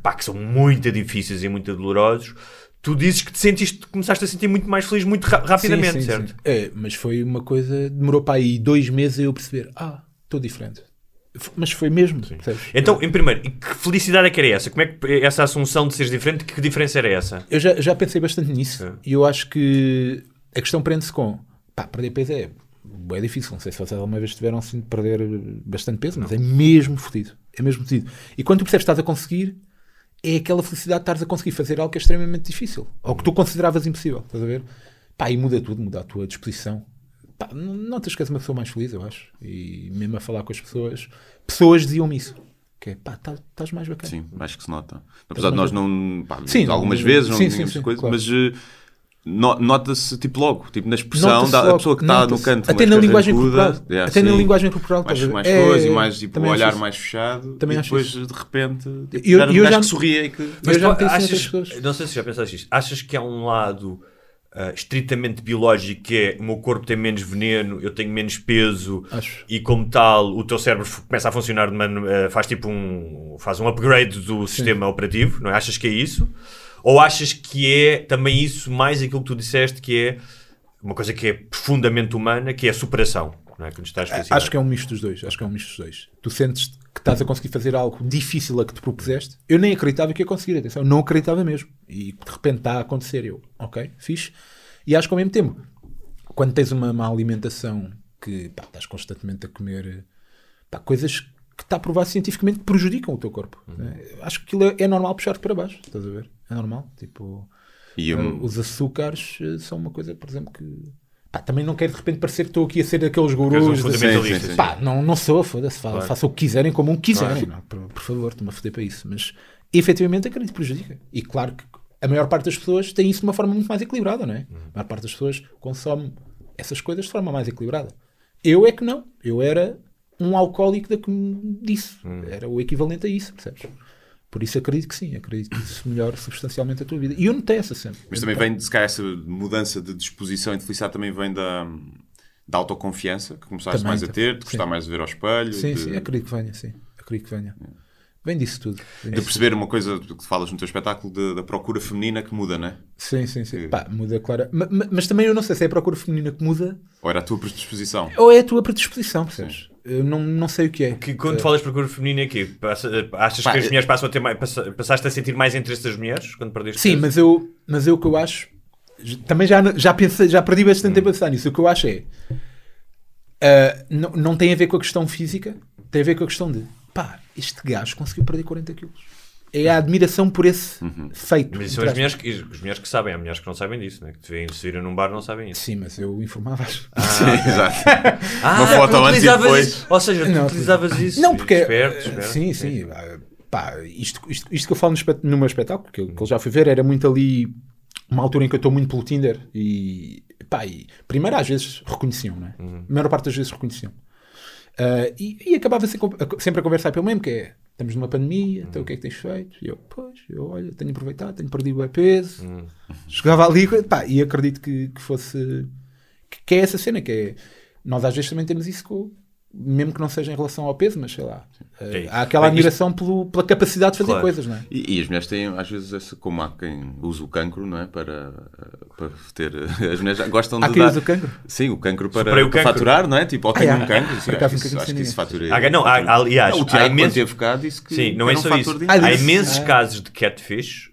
pá, que são muito difíceis e muito dolorosos, tu dizes que te sentiste, começaste a sentir muito mais feliz muito ra- rapidamente, Sim, sim, certo? sim. É, mas foi uma coisa, demorou para aí dois meses a eu perceber, ah, estou diferente. Mas foi mesmo? Então, em primeiro, que felicidade é que era essa? Como é que essa assunção de seres diferente, que diferença era essa? Eu já, já pensei bastante nisso É. e eu acho que a questão prende-se com pá, perder peso é, é difícil. Não sei se vocês alguma vez tiveram assim de perder bastante peso, mas é mesmo fodido. É mesmo fodido. E quando tu percebes que estás a conseguir, é aquela felicidade de estares a conseguir fazer algo que é extremamente difícil ou que tu consideravas impossível. Estás a ver? Pá, e muda tudo, muda a tua disposição. Pá, não notas que és uma pessoa mais feliz, eu acho. E mesmo a falar com as pessoas, pessoas diziam-me isso. Que é, pá, tá- estás mais bacana. Sim, acho que se nota. Apesar de nós não. Pá, Sim, algumas não- vezes não sim, sim, sim, coisa, claro. mas no- nota-se tipo logo, tipo na expressão da pessoa que está no canto. Até na linguagem corporal. yeah, Até na sim. linguagem corporal. mais, mais ver? coisa e É, mais tipo, acho olhar mais fechado Também e acho depois isso. de repente tipo, Eu- já eu já- que sorria e que Mas eu já pensei achas, não sei se já pensaste isto, achas que há um lado ah, estritamente biológico que é o meu corpo tem menos veneno, eu tenho menos peso Acho. e como tal o teu cérebro começa a funcionar de maneira, ah, faz tipo um faz um upgrade do sistema operativo, não é? Achas que é isso? Ou achas que é também isso mais aquilo que tu disseste que é uma coisa que é profundamente humana, que é a superação, não é? Que nos estás a fascinar. Acho que é um misto dos dois. Acho que é um misto dos dois. Tu sentes que estás a conseguir fazer algo difícil a que te propuseste. Eu nem acreditava que ia conseguir. Atenção, não acreditava mesmo. E de repente está a acontecer. Eu, ok, fixe. E acho que ao mesmo tempo, quando tens uma má alimentação que pá, estás constantemente a comer pá, coisas que está provado cientificamente que prejudicam o teu corpo. né? Acho que aquilo é, é normal puxar para baixo. Estás a ver? É normal. Tipo. E eu- Uh, os açúcares uh, são uma coisa, por exemplo, que pá, também não quero de repente parecer que estou aqui a ser aqueles gurus. um de- sim. Pá, não, não sou, foda-se, Claro. façam o que quiserem como um quiserem. Claro. não, por, por favor, estou-me a foder para isso. Mas efetivamente acredito que prejudica. E claro que a maior parte das pessoas tem isso de uma forma muito mais equilibrada, não é? Uhum. A maior parte das pessoas consome essas coisas de forma mais equilibrada. Eu é que não. Eu era um alcoólico da que me disse. Uhum. Era o equivalente a isso, percebes? Por isso acredito que sim, acredito que isso melhore substancialmente a tua vida. E eu notei essa cena. Mas também vem, se calhar, essa mudança de disposição e de felicidade também vem da, da autoconfiança que começaste Também, mais a ter, de sim. gostar mais de ver ao espelho, Sim, de, sim, acredito que venha, sim. Acredito que venha. Vem disso tudo. Vem de disso perceber uma coisa que falas no teu espetáculo de- da procura feminina que muda, não é? Sim, sim, sim. Que- Pá, muda, claro. Ma- ma- Mas, também eu não sei se é a procura feminina que muda Ou era a tua predisposição? ou é a tua predisposição, percebes? Eu não, não sei o que é. Que quando falas de procura feminina aqui, passa- achas Pá, que as eu- mulheres passam a ter mais, passa- passaste a sentir mais interesse das mulheres quando perdeste Sim, mas eu, mas eu o que eu acho. Também já, já, pensei, já perdi bastante tempo a pensar nisso. O que eu acho é. ah, não, não tem a ver com a questão física, tem a ver com a questão de. Pá, este gajo conseguiu perder 40 quilos. É a admiração por esse feito. Mas são as mulheres, que, as mulheres que sabem, há mulheres que não sabem disso, né? que te veem se viram num bar não sabem isso. Sim, mas eu informava-as. Sim, exato. Ah, Uma foto tu antes e depois. isso. Ou seja, tu Não, utilizavas isso. Não, porque. Esperto, eh, esperto. Sim, sim. ah, Pá, isto, isto, isto que eu falo no, espet no meu espetáculo, que eu, que eu já fui ver, era muito ali uma altura em que eu estou muito pelo Tinder e. Pá, e primeiro às vezes reconheciam, não é? Uhum. A maior parte das vezes reconheciam. Ah, e, e acabava sempre, a- sempre a conversar pelo mesmo, que é. Estamos numa pandemia, então o que é que tens feito? E eu, pois, eu olha, tenho aproveitado, tenho perdido o peso. Uhum. Chegava ali pá, e acredito que, que fosse. Que, que é essa cena, que é. Nós às vezes também temos isso com. Mesmo que não seja em relação ao peso, mas sei lá. eh, É há aquela Bem, isto- admiração pelo- pela capacidade de fazer Claro. coisas, não é? E, e as mulheres têm, às vezes, esse, como há quem usa o cancro, não é? Para, para ter. As mulheres gostam Há de. quem dar- usa o cancro. Sim, o cancro para, para cancro. faturar, não é? Tipo, ou Ah, tem é, um cancro. por Sim, acaso acho, isso, acho que ninguém. isso fatura. Há- não, há- aliás, o há Tiago, quando imenso- teve cá, disse que. Sim, não é um só isso. Ah, Há imensos Ah. casos de catfish,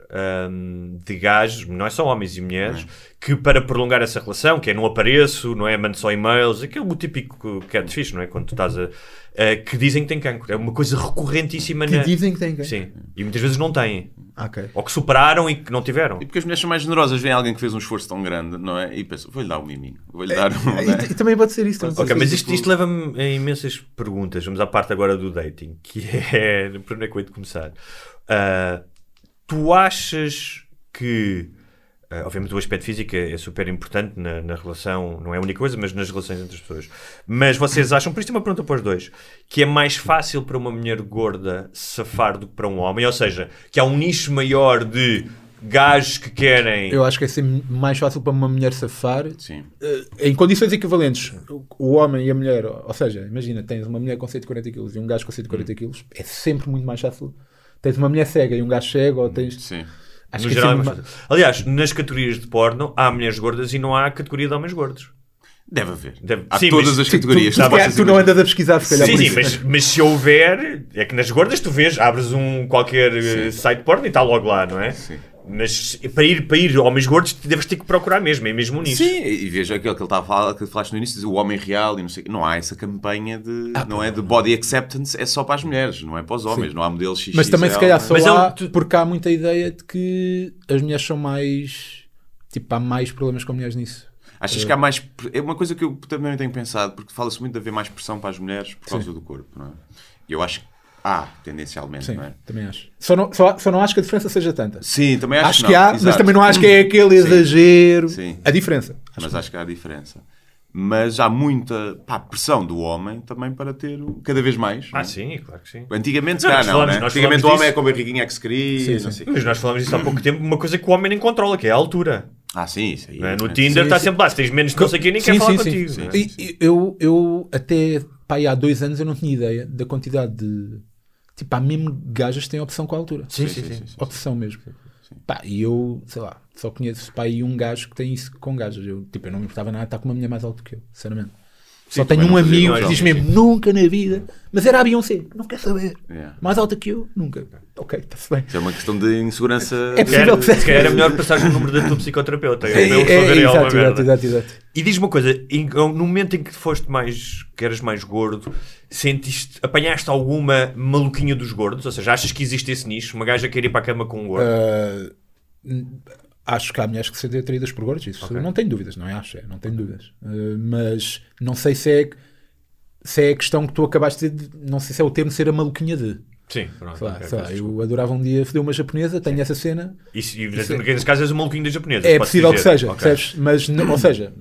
hum, de gajos, não é só homens e mulheres, que para prolongar essa relação, que é não apareço, não é mando só e-mails, aquele o típico catfish, não é? Quando tu estás a. a- que dizem que tem cancro. É uma coisa recorrentíssima Que na. dizem que têm cancro. Sim. E muitas vezes não têm. Ah, ok. Ou que superaram e que não tiveram. E porque as mulheres são mais generosas, vem alguém que fez um esforço tão grande, não é? E pensam, vou-lhe dar um miminho, vou-lhe dar um. não é? E, e também pode ser isso. pode Ok, ser mas isso. isto, isto leva-me a imensas perguntas. Vamos à parte agora do dating, que é. Por onde é que eu hei de começar? Ah, tu achas que. ah, obviamente, o aspecto físico é, é super importante na, na relação, não é a única coisa, mas nas relações entre as pessoas. Mas vocês acham, por isso é uma pergunta para os dois, que é mais fácil para uma mulher gorda safar do que para um homem? Ou seja, que há um nicho maior de gajos que querem. Eu acho que é sempre mais fácil para uma mulher safar Sim. eh, em condições equivalentes. O, o homem e a mulher, ou seja, imagina, tens uma mulher com 140 kg e um gajo com 140 kg, é sempre muito mais fácil. Tens uma mulher cega e um gajo cego, ou tens. Sim. Acho no que é geral, é sempre mais ma- fácil. Aliás, nas categorias de porno há mulheres gordas e não há categoria de homens gordos. Deve haver. Deve- Há sim, todas as Sim, tu, categorias. tu, que tu, possas tu não andas a pesquisar, se calhar Sim, por sim, mas, mas se houver, é que nas gordas tu vês, abres um qualquer eh, site porno e está logo lá, não é? Sim. Mas para ir, para ir homens gordos, deves ter que procurar mesmo, é mesmo nisso. Sim, e veja aquilo que ele estava a falar, que falaste no início, o homem real e não sei. Não há essa campanha de. Ah, não é de body acceptance, é só para as mulheres, não é para os homens. Não há modelos XXL. Mas também, se calhar, só Mas é um- há, tu- porque há muita ideia de que as mulheres são mais. Tipo, há mais problemas com mulheres nisso. Achas que há mais. É uma coisa que eu também tenho pensado, porque fala-se muito de haver mais pressão para as mulheres por causa do corpo, não é? E eu acho que há, tendencialmente, Sim, não é? também acho. Só não, só, só não acho que a diferença seja tanta. Sim, também acho, Acho que, que não. há, mas Exato. também não acho que é aquele Sim. exagero. Sim. A diferença. Mas acho que há diferença. Mas há muita pá, pressão do homem também para ter o- cada vez mais. não Ah, é? sim, claro que sim. Antigamente, Não, nós não, falamos- né? Antigamente o homem é disso. com a barriguinha que se queria, Sim, sim. Mas nós falamos disso há pouco tempo, uma coisa que o homem nem controla, que é a altura. Ah, sim, isso aí. é? é No. Tinder está sempre lá, se tens menos de não sei quem, nem Sim, quer falar contigo. Sim. é? Eu, eu até pá, há dois anos eu não tinha ideia da quantidade de. Tipo, há mesmo gajas que têm opção com a altura. Sim, sim, sim. Opção mesmo. Pá, e eu, sei lá, só conheço pá, aí um gajo que tem isso com gajas. Eu, tipo, eu não me importava nada de estar com uma mulher mais alta que eu, sinceramente. Só Sim, tenho um amigo que diz mesmo, nunca na vida. Mas era a Beyoncé, não quer saber. Yeah. Mais alta que eu, nunca. Ok, está-se bem. Isso é uma questão de insegurança. É possível que seja. era melhor passar o número da tua psicoterapeuta. É, é, alguma exato, exato, exato, exato. E diz-me uma coisa, em- no momento em que foste mais, que eras mais gordo, sentiste, apanhaste alguma maluquinha dos gordos? Ou seja, achas que existe esse nicho? Uma gaja quer ir para a cama com um gordo? N- acho que há mulheres que se sentem atraídas por gordos, isso Ok. não tenho dúvidas, não é? Acho, é, não tenho dúvidas. Ah, mas não sei se é, se é a questão que tu acabaste de dizer, não sei se é o termo ser a maluquinha de. Sim, pronto. Sei lá, ok, sei lá, peço eu adorava um dia foder uma japonesa, tenho essa cena. Isso, e Isso é- nesse caso és o maluquinho da japonesa. É possível que dizer. seja, Ok. percebes? Mas, não- ou seja,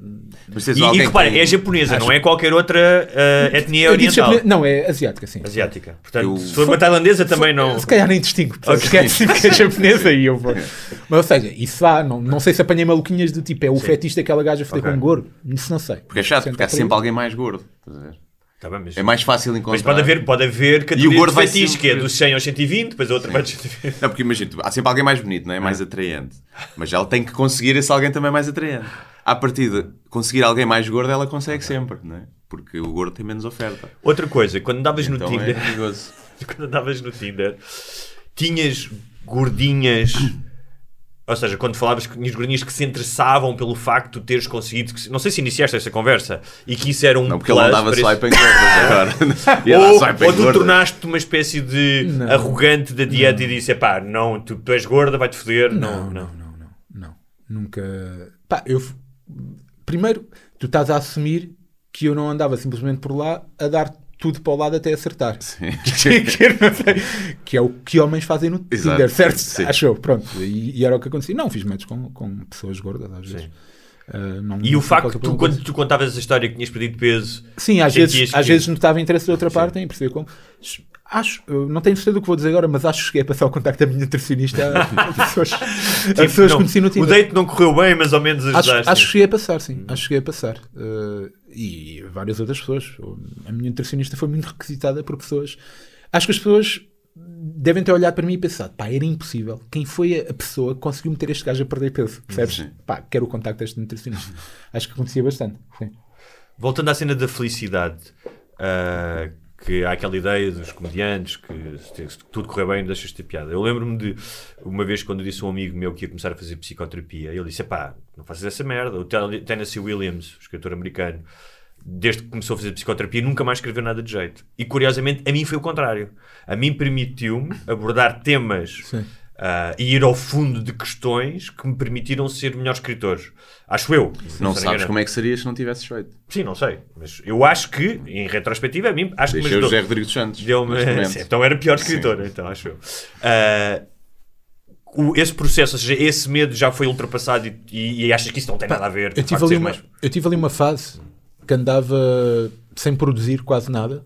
Tens E, e que repara, tem- é japonesa, não é qualquer outra uh, etnia oriental. japonesa- não, é asiática, sim. Asiática. Portanto, Eu- se for uma tailandesa também não. Se calhar nem distingo, Ok. esquece que é japonesa e eu vou. Mas ou seja, isso há, não, não sei se apanhei maluquinhas do tipo, é o Sim. fetiche daquela gaja foder Ok. com um gordo. Isso não sei. Porque é chato, porque há sempre alguém mais gordo. estás a ver? Tá bem, mas, É mais fácil encontrar. mas pode haver, pode haver categorias gordo de vai fetiche, sempre- que é dos 100 aos 120, depois a outra vai dos 120. Não, porque imagina, há sempre alguém mais bonito, não é? Mais atraente. Mas ela tem que conseguir esse alguém também mais atraente. À partida, conseguir alguém mais gordo, ela consegue sempre, não é? Porque o gordo tem menos oferta. Outra coisa, quando andavas no Então é Tinder, perigoso. quando andavas no Tinder, tinhas gordinhas. Ou seja, quando falavas que tinhas gordinhas que se interessavam pelo facto de teres conseguido. que- não sei se iniciaste esta conversa e que isso era um Não, porque ele não plus dava para esse- swipe em gordas agora. Ia dar Ou, ou tu tornaste-te uma espécie de Não. arrogante da dieta e disse: pá, não, tu, tu és gorda, vai-te foder. Não, Não, não, não, não, não. Nunca. Pá, eu. Primeiro, tu estás a assumir que eu não andava simplesmente por lá a dar tudo para o lado até acertar. Sim. que, que é o que homens fazem no Exato, Tinder, certo? sim. Achou, pronto. E, e era o que acontecia. Não, fiz matches com, com pessoas gordas às vezes. Sim. Ah, não- E não o facto que tu, quando tu contavas a história que tinhas perdido peso, Sim, às vezes, que- às vezes notava interesse da outra parte em perceber como. Acho, não tenho certeza do que vou dizer agora, mas acho que cheguei a passar o contacto da minha nutricionista a pessoas, a Tipo, pessoas que não, conheci no o Tinder. date não correu bem, mas ao menos Acho, ajudaste. acho que cheguei a passar, sim. Acho que cheguei a passar. Uh, e várias outras pessoas. A minha nutricionista foi muito requisitada por pessoas. Acho que as pessoas devem ter olhado para mim e pensado: pá, era impossível. Quem foi a pessoa que conseguiu meter este gajo a perder peso? Percebes? Sim. Pá, quero o contacto deste nutricionista. Acho que acontecia bastante. Sim. Voltando à cena da felicidade, ah, que há aquela ideia dos comediantes que se, tudo correr bem, deixas de ter piada. Eu lembro-me de uma vez quando disse a um amigo meu que ia começar a fazer psicoterapia, ele disse: pá, não faças essa merda. O Ten- Tennessee Williams, escritor americano, desde que começou a fazer psicoterapia, nunca mais escreveu nada de jeito. E curiosamente, a mim foi o contrário. A mim permitiu-me abordar temas. Sim. Ah, e ir ao fundo de questões que me permitiram ser melhor escritor. Acho eu. Não sabes como é que seria se não tivesses feito. Sim, não sei. Mas eu acho que, em retrospectiva, a mim, acho que me Deixei o. José Rodrigues Santos. Sim, então era pior escritor, então acho eu. Ah, o- esse processo, ou seja, esse medo já foi ultrapassado e, e, e achas que isso não tem nada a ver Eu tive, ali uma, mais- eu tive ali uma fase que andava sem produzir quase nada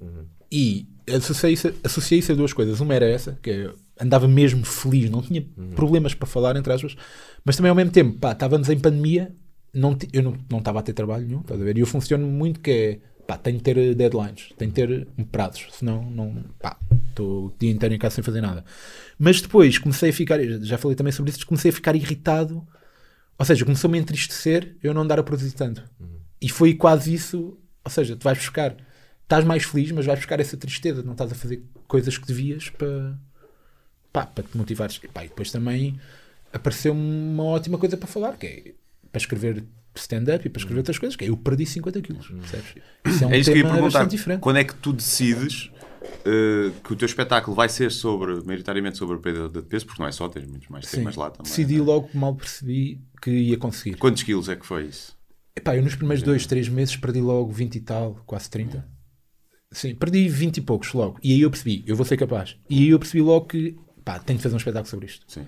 e associei isso, associei isso a duas coisas. Uma era essa, que andava mesmo feliz, não tinha problemas para falar, entre aspas, mas também ao mesmo tempo, pá, estávamos em pandemia, não ti- eu não estava a ter trabalho nenhum, estás a ver? E eu funciono muito que é, pá, tenho que ter eh, deadlines, tenho que ter um prazos, senão, não, pá, estou o dia inteiro em casa sem fazer nada. Mas depois comecei a ficar, já falei também sobre isso, comecei a ficar irritado ou seja, começou-me a entristecer eu não dar a produzir tanto. E foi quase isso. Ou seja, tu vais buscar, estás mais feliz, mas vais buscar essa tristeza, não estás a fazer coisas que devias para, pá, para te motivares. E, pá, e depois também apareceu-me uma ótima coisa para falar, que é para escrever stand-up e para escrever outras coisas, que é eu perdi 50 quilos, percebes? Isso é um É isso que eu ia tema perguntar. bastante diferente. Quando é que tu decides eh, que o teu espetáculo vai ser sobre, maioritariamente sobre a perda de peso, porque não é só, tens muitos mais temas lá também. decidi não é? logo, mal percebi que ia conseguir. Quantos quilos é que foi isso? Epá, eu nos primeiros dois, três meses perdi logo 20 e tal, quase 30. Sim, perdi 20 e poucos logo. E aí eu percebi, eu vou ser capaz. E aí eu percebi logo que, pá, tenho de fazer um espetáculo sobre isto. Sim.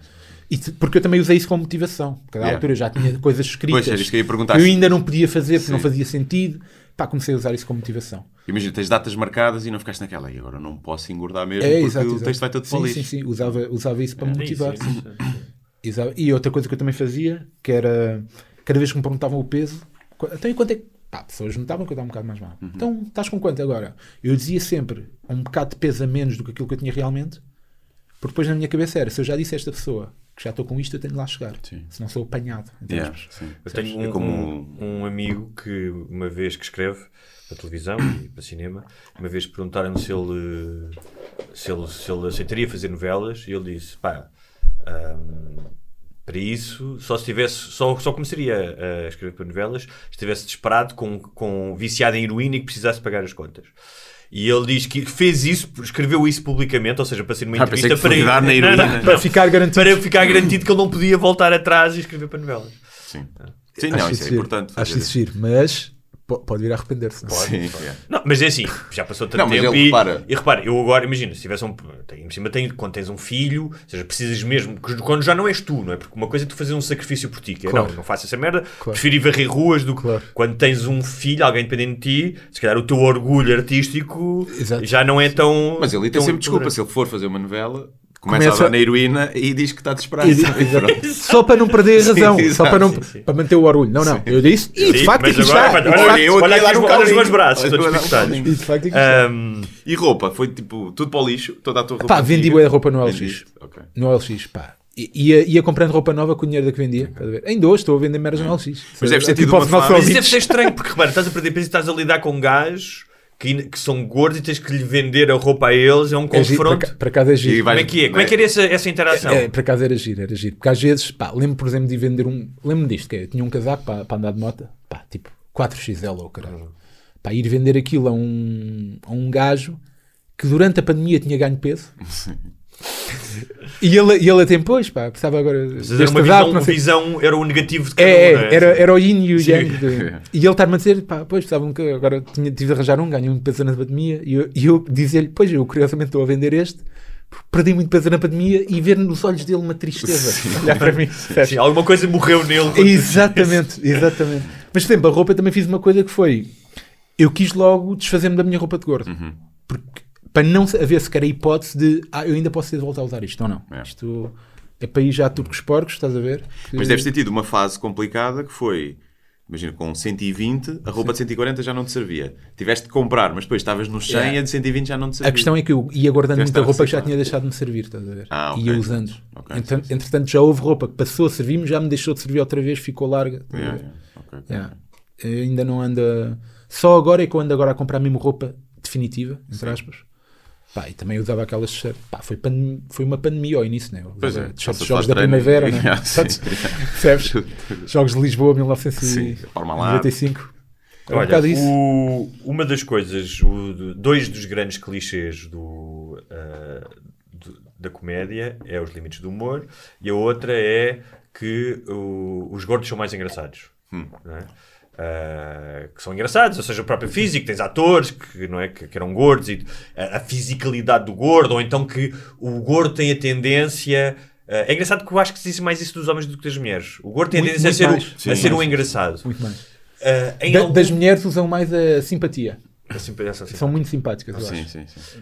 E te- porque eu também usei isso como motivação. Porque à Yeah. altura eu já tinha coisas escritas Pois, isto que eu ia perguntar. eu ainda não podia fazer porque Sim. não fazia sentido. Pá, comecei a usar isso como motivação. Imagina, tens datas marcadas e não ficaste naquela. E agora não posso engordar mesmo É, porque exato, o exato. texto vai todo sim, sim, sim, usava, usava isso para me É, motivar. isso, sim. isso, isso. Exato. E outra coisa que eu também fazia, que era cada vez que me perguntavam o peso, então e quanto é que. Pá, pessoas notavam que eu estava um bocado mais mal. Uhum. Então estás com quanto agora? Eu dizia sempre um bocado de peso a menos do que aquilo que eu tinha realmente, porque depois na minha cabeça era: se eu já disse a esta pessoa que já estou com isto, eu tenho de lá chegar. Sim. Se não sou apanhado. Yeah. Eu tenho É um, como um, um amigo que, uma vez que escreve para televisão e para cinema, uma vez perguntaram se ele, se ele, se ele aceitaria fazer novelas e ele disse: pá, hum, para isso, só se tivesse, só, só começaria a escrever para novelas se estivesse desesperado, com, com viciado em heroína e que precisasse pagar as contas. E ele diz que fez isso, escreveu isso publicamente, ou seja, para ser numa Ah, entrevista para, dar na Não, heroína. não, Para não. ficar garantido. para ficar garantido que ele não podia voltar atrás e escrever para novelas. Sim, Sim não, isso é giro. importante. Acho isso giro, mas Pode vir a arrepender-se. Pode, Sim, pode. É. Não, mas é assim, já passou tanto não, tempo e, repara... e repara, eu agora, imagina, se tivesse um. Em cima tem, quando tens um filho, ou seja, precisas mesmo. Quando já não és tu, não é? Porque uma coisa é tu fazer um sacrifício por ti, que é claro. não, não faço essa merda, claro. prefiro ir varrer ruas do que claro. quando tens um filho, alguém dependente de ti, se calhar o teu orgulho artístico Exato. já não é tão. Mas ele tem sempre desculpa, se ele for fazer uma novela, Começa, Começa a dar na heroína e diz que está desesperado. só para não perder a razão, sim, só para, não, sim, sim. para manter o orgulho. Não, não, eu disse e de facto aqui está. Olha, olha, eu aqui olha, olha, olha os meus braços, todos pintados. E de facto aqui um, E roupa, foi tipo tudo para o lixo, toda a tua roupa. Pá, vendi a roupa no LX. Okay. No LX, pá. Ia, ia comprando roupa nova com o dinheiro da que vendia. Okay. Ainda hoje estou a vender merdas no LX. Mas deve uma fase. Mas deve ser estranho, porque repara, estás a perder peso e estás a lidar com gajos que, que, são gordos e tens que lhe vender a roupa a eles, é um confronto. É para, casa é giro. Como é que é? Como é que era essa, essa interação? É, é, para casa era giro, era giro. Porque às vezes, pá, lembro por exemplo de vender um. Lembro-me disto, que é, tinha um casaco para, para andar de moto, pá, tipo 4XL ou caralho. Pá, ir vender aquilo a um, a um gajo que durante a pandemia tinha ganho peso. E ele, e ele até depois, pá, precisava agora. Era uma visão, uma visão, era o negativo de cada é, um, é? Era, era o yin e o yang. De, e ele estava-me a dizer, pá, pois, precisavam que agora tinha, tive de arranjar um, ganho muito peso na pandemia. E eu, e eu dizia-lhe, pois, eu curiosamente estou a vender este, perdi muito peso na pandemia e ver nos olhos dele uma tristeza. Sim. Olhar para mim. Sim, alguma coisa morreu nele. Exatamente, exatamente. Mas, por exemplo, a roupa também fiz uma coisa que foi. Eu quis logo desfazer-me da minha roupa de gordo. Uhum. Porque para não haver sequer a hipótese de ah, eu ainda posso ter de voltar a usar isto ou não. É. Isto é para ir já turcos porcos, estás a ver? Que... Mas deves ter tido uma fase complicada que foi. Imagina, com 120, a roupa Sim. de 140 já não te servia. Tiveste de comprar, mas depois estavas no 100 yeah. e a de 120 já não te servia. A questão é que eu ia guardando muita roupa que já tinha deixado de me servir, estás a ver? Ah, okay. Ia usando. Okay, entretanto, sim, entretanto, já houve roupa que passou a servir-me, já me deixou de servir outra vez, ficou larga. Yeah, yeah. Okay, ainda não anda. Só agora é que eu ando agora a comprar mesmo roupa definitiva, entre aspas. Pá, e também usava aquelas. Pá, foi, pandem... foi uma pandemia ao início, né? Pois é, jogos, jogos da primavera, né? Percebes? jogos de Lisboa, 1995. É Olha, o, uma das coisas, o, dois dos grandes clichês do, uh, do, da comédia é os limites do humor e a outra é que o, os gordos são mais engraçados. Hum. Não é? Uh, que são engraçados, ou seja, o próprio físico, tens atores que, não é, que, que eram gordos e a, a, fisicalidade do gordo, ou então que o gordo tem a tendência. Uh, é engraçado que eu acho que se diz mais isso dos homens do que das mulheres. O gordo tem a tendência a ser, mais. o, a ser um engraçado. Muito mais. Uh, da, algum... Das mulheres usam mais a simpatia. A simpatia São muito simpáticas, eu sim, acho. Sim, sim.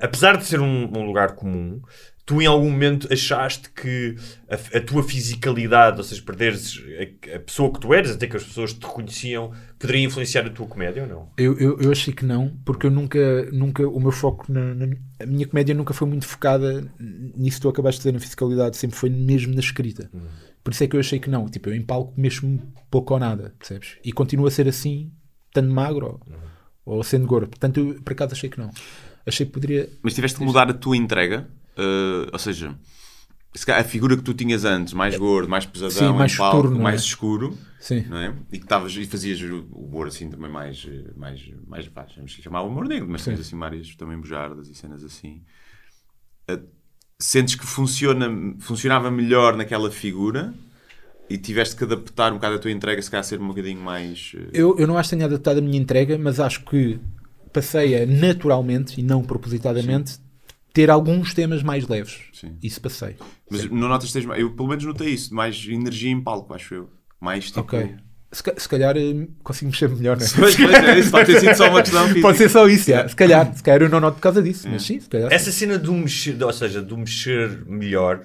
apesar de ser um, um lugar comum, tu em algum momento achaste que a, a tua fisicalidade, ou seja, perderes a, a, pessoa que tu eres, até que as pessoas te reconheciam, poderia influenciar a tua comédia ou não? Eu, eu, eu achei que não, porque eu nunca, nunca o meu foco, na, na, a minha comédia nunca foi muito focada nisso que tu acabaste de dizer, na fisicalidade, sempre foi mesmo na escrita. Hum. Por isso é que eu achei que não, tipo, eu em palco mexo pouco ou nada, percebes? E continuo a ser assim, tanto magro ou, hum. ou sendo gordo. Portanto, eu por acaso achei que não. Achei que poderia. Mas tiveste de mudar a tua entrega? Uh, ou seja, a figura que tu tinhas antes, mais gordo, mais pesadão, Sim, mais, palco, turno, mais é? escuro, Sim. Não é? e que tavas, e fazias o humor assim também mais, mais, mais chamar o humor negro, mas tens assim várias também bujardas e cenas assim. Uh, sentes que funciona, funcionava melhor naquela figura e tiveste que adaptar um bocado a tua entrega, se calhar ser um bocadinho mais. Uh... Eu, eu não acho que tenha adaptado a minha entrega, mas acho que passei a naturalmente e não propositadamente Sim ter alguns temas mais leves. Sim. Isso passei. Mas Sim. não notas tens Eu pelo menos notei isso, mais energia em palco, acho eu. Mais tipo. Ok. Se, se calhar eh, consigo mexer melhor, não é? Pois, pois é, isso pode ter sido só uma questão física. Pode ser só isso, yeah. se calhar. Se calhar eu não noto por causa disso, é. mas sim, se calhar. Essa cena do mexer, ou seja, do mexer melhor,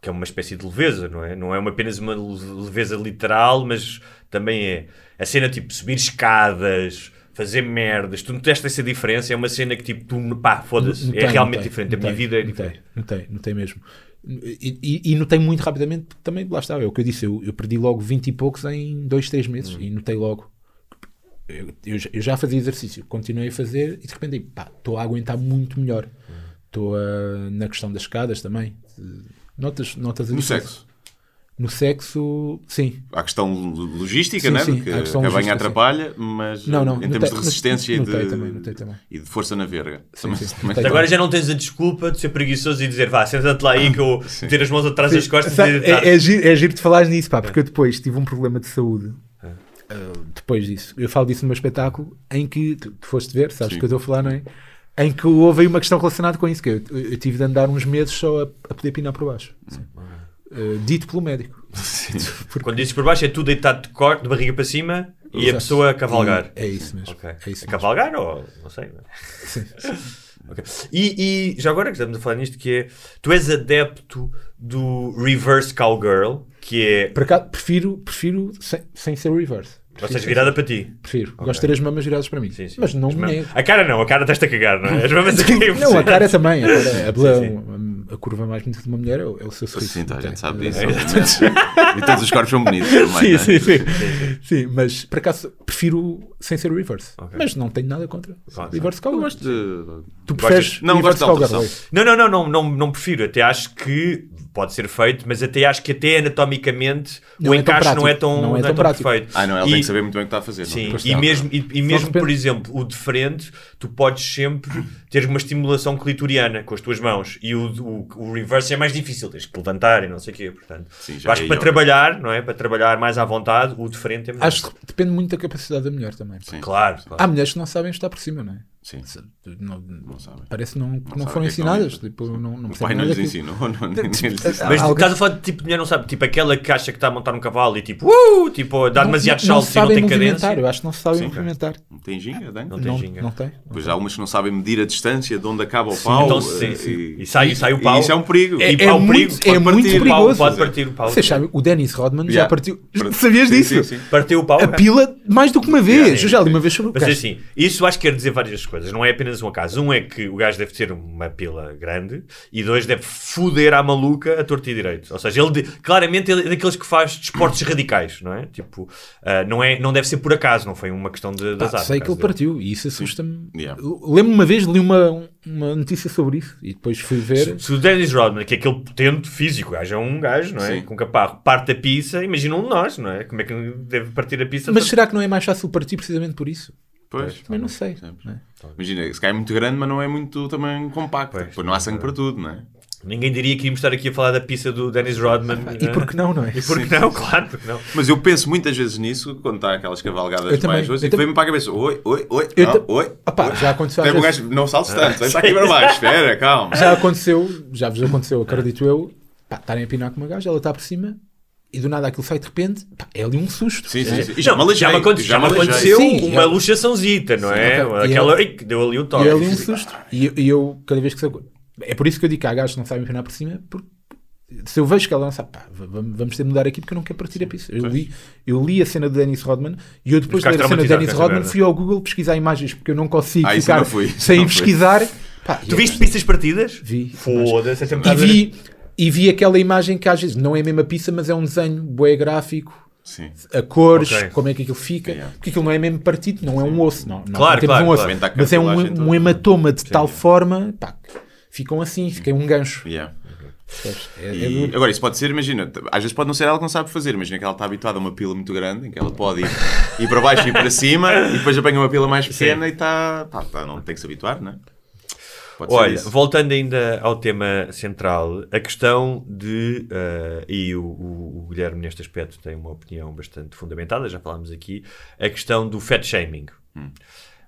que é uma espécie de leveza, não é? Não é apenas uma leveza literal, mas também é. A cena tipo subir escadas, fazer merdas, tu notaste essa diferença? É uma cena que tipo, tu, pá, foda-se, é realmente diferente. a minha vida é diferente. Não tem, não tem mesmo. E, e, e, notei muito rapidamente, porque também lá estava, é o que eu disse, eu, eu perdi logo 20 e poucos em 2, 3 meses hum. e notei logo. Eu, eu, eu, já fazia exercício, continuei a fazer e de repente, pá, estou a aguentar muito melhor. Estou hum. na questão das escadas também. Notas, notas a No sexo? No sexo, sim. Há a questão logística, sim, né? Sim, que a, a banha atrapalha, mas não, não, em termos de resistência e, de, também, também. e de força na verga. Sim, também, também Agora já não tens a desculpa de ser preguiçoso e dizer vá, senta-te lá aí que eu ter as mãos atrás das costas. É, é, é, giro, é giro de falares nisso, pá, porque eu depois tive um problema de saúde. uh, depois disso. Eu falo disso no meu espetáculo em que tu, tu foste ver, sabes o que eu estou a falar, não é? Em que houve aí uma questão relacionada com isso, que eu, eu tive de andar uns meses só a, a poder pinar por baixo. Uh, dito pelo médico. Porque... Quando dizes por baixo é tu deitado de corte, de barriga para cima e Exato. a pessoa a cavalgar. E é isso mesmo. Okay. É isso a cavalgar ou não sei. Sim. okay. e, e, já agora que estamos a falar nisto, que é tu és adepto do reverse cowgirl, que é. Para cá, prefiro, prefiro sem, sem ser reverse. Ou seja, virada para ti. Prefiro. Okay. Gosto de ter as mamas viradas para mim. Sim, sim. Mas não me nego. A cara não, a cara testa a cagar, não é? As mamas Não, a cara também. A, a, a, a, curva mais bonita de uma mulher é o, é o seu sorriso. Sim, então, a gente sabe disso. É. e todos os corpos são bonitos também. Sim, é? sim, sim, sim. mas por acaso prefiro sem ser reverse. Okay. Mas não tenho nada contra. Reverse cowgirl. gosto de. Tu preferes não, gosto de alteração. Não, não, não, não, não, não prefiro. Até acho que pode ser feito, mas até acho que até anatomicamente não o é encaixe não é tão, não é tão, não é tão perfeito. Ah, não, ele e, tem que saber muito bem o que está a fazer. Sim, e mesmo, e, e mesmo por exemplo, o de frente, tu podes sempre ter uma estimulação clitoriana com as tuas mãos e o, o, o reverse é mais difícil, tens que levantar e não sei o quê. Portanto, Sim, acho que para trabalhar, não é? Para trabalhar mais à vontade, o de frente é melhor. Acho que depende muito da capacidade da mulher também. Claro, claro. Há mulheres que não sabem estar por cima, não é? Sim. Não, não parece não, que não, não foram é ensinadas. É tipo, não, não o pai não lhes ensinou. Mas estás a falar de tipo de mulher não sabe, tipo aquela que acha que está a montar um cavalo e tipo, uh, tipo dá demasiado saltos e não tem cadência. Eu acho que não se sabem movimentar. Não tem ginga, tem? Não tem ginga. Não tem. Pois há umas que não sabem medir a distância de onde acaba o pau. Então, sim, eh, sim. E, sai, sai o pau. E isso é um perigo. É, é, muito, é muito perigoso. Pode partir o pau. Vocês sabem, o Dennis Rodman já partiu. Sabias disso? Partiu o pau. A pila mais do que uma vez. Eu já li uma vez sobre o. Mas assim, isso acho que quer dizer várias coisas. Não é apenas um caso. Um é que o gajo deve ter uma pila grande e dois, deve foder à maluca a torta e direito. Ou seja, ele claramente ele é daqueles que faz desportos radicais, não é? Tipo, uh, não, é, não deve ser por acaso, não foi uma questão de, de azar. Sei que ele partiu e isso assusta-me. Yeah. Lembro-me uma vez, li uma, uma notícia sobre isso e depois fui ver. Se, se o Dennis Rodman, que é aquele potente físico, o gajo é um gajo, não é? Sim. Com caparro, parte a pizza, imagina um de nós, não é? Como é que deve partir a pizza? Mas será que não é mais fácil partir precisamente por isso? Pois, também não sei. É? Imagina, se cai é muito grande, mas não é muito também compacto. Pois, Depois não há sangue para tudo, não é? Ninguém diria que íamos estar aqui a falar da pista do Dennis Rodman. E por que não, não é? E por que não, claro, porque não. Mas eu penso muitas vezes nisso quando está aquelas cavalgadas eu mais hoje e vem-me para a cabeça: oi, oi, oi, não, ta... oi. Opa, já aconteceu. Tem um gajo, não saltes tanto, vem para aqui para baixo, espera, calma. Já aconteceu, já vos aconteceu, acredito eu, estarem a pinar com uma gaja, ela está por cima e do nada aquilo sai de repente, pá, é ali um susto. Sim, sim, sim. E já, me já, me aconteceu, já me aconteceu sim, uma luxaçãozita, não é? Okay. Aquela que deu ali um toque. E é ali um susto. E, e eu, cada vez que. É por isso que eu digo que há gajos que não sabem empinar por cima, porque se eu vejo que ela não sabe, pá, vamos ter de mudar aqui porque eu não quero partir a pista. Eu li, eu li a cena de Dennis Rodman e eu depois de ler a cena de Dennis Rodman fui ao Google pesquisar imagens porque eu não consigo ah, ficar sem não pesquisar. Pá, tu viste pistas partidas? Vi. Foda-se, é e vi, e vi aquela imagem que às vezes não é a mesma pista, mas é um desenho bué gráfico. Sim. A cores, okay. como é que aquilo fica, yeah. porque aquilo não é mesmo partido, não é um osso, não, não claro, não claro, um osso, claro. mas é um, um hematoma de Sim, tal yeah. forma, pá, ficam assim, fica um gancho. Yeah. É, e, é agora, isso pode ser, imagina, às vezes pode não ser ela que não sabe fazer. Imagina que ela está habituada a uma pila muito grande, em que ela pode ir, ir para baixo e para cima, e depois apanha uma pila mais pequena Sim. e está. Tá, tá, não tem que se habituar, não é? Pode Olha, voltando ainda ao tema central, a questão de, uh, e o, o, o, Guilherme neste aspecto tem uma opinião bastante fundamentada, já falámos aqui, a questão do fat shaming. Hum.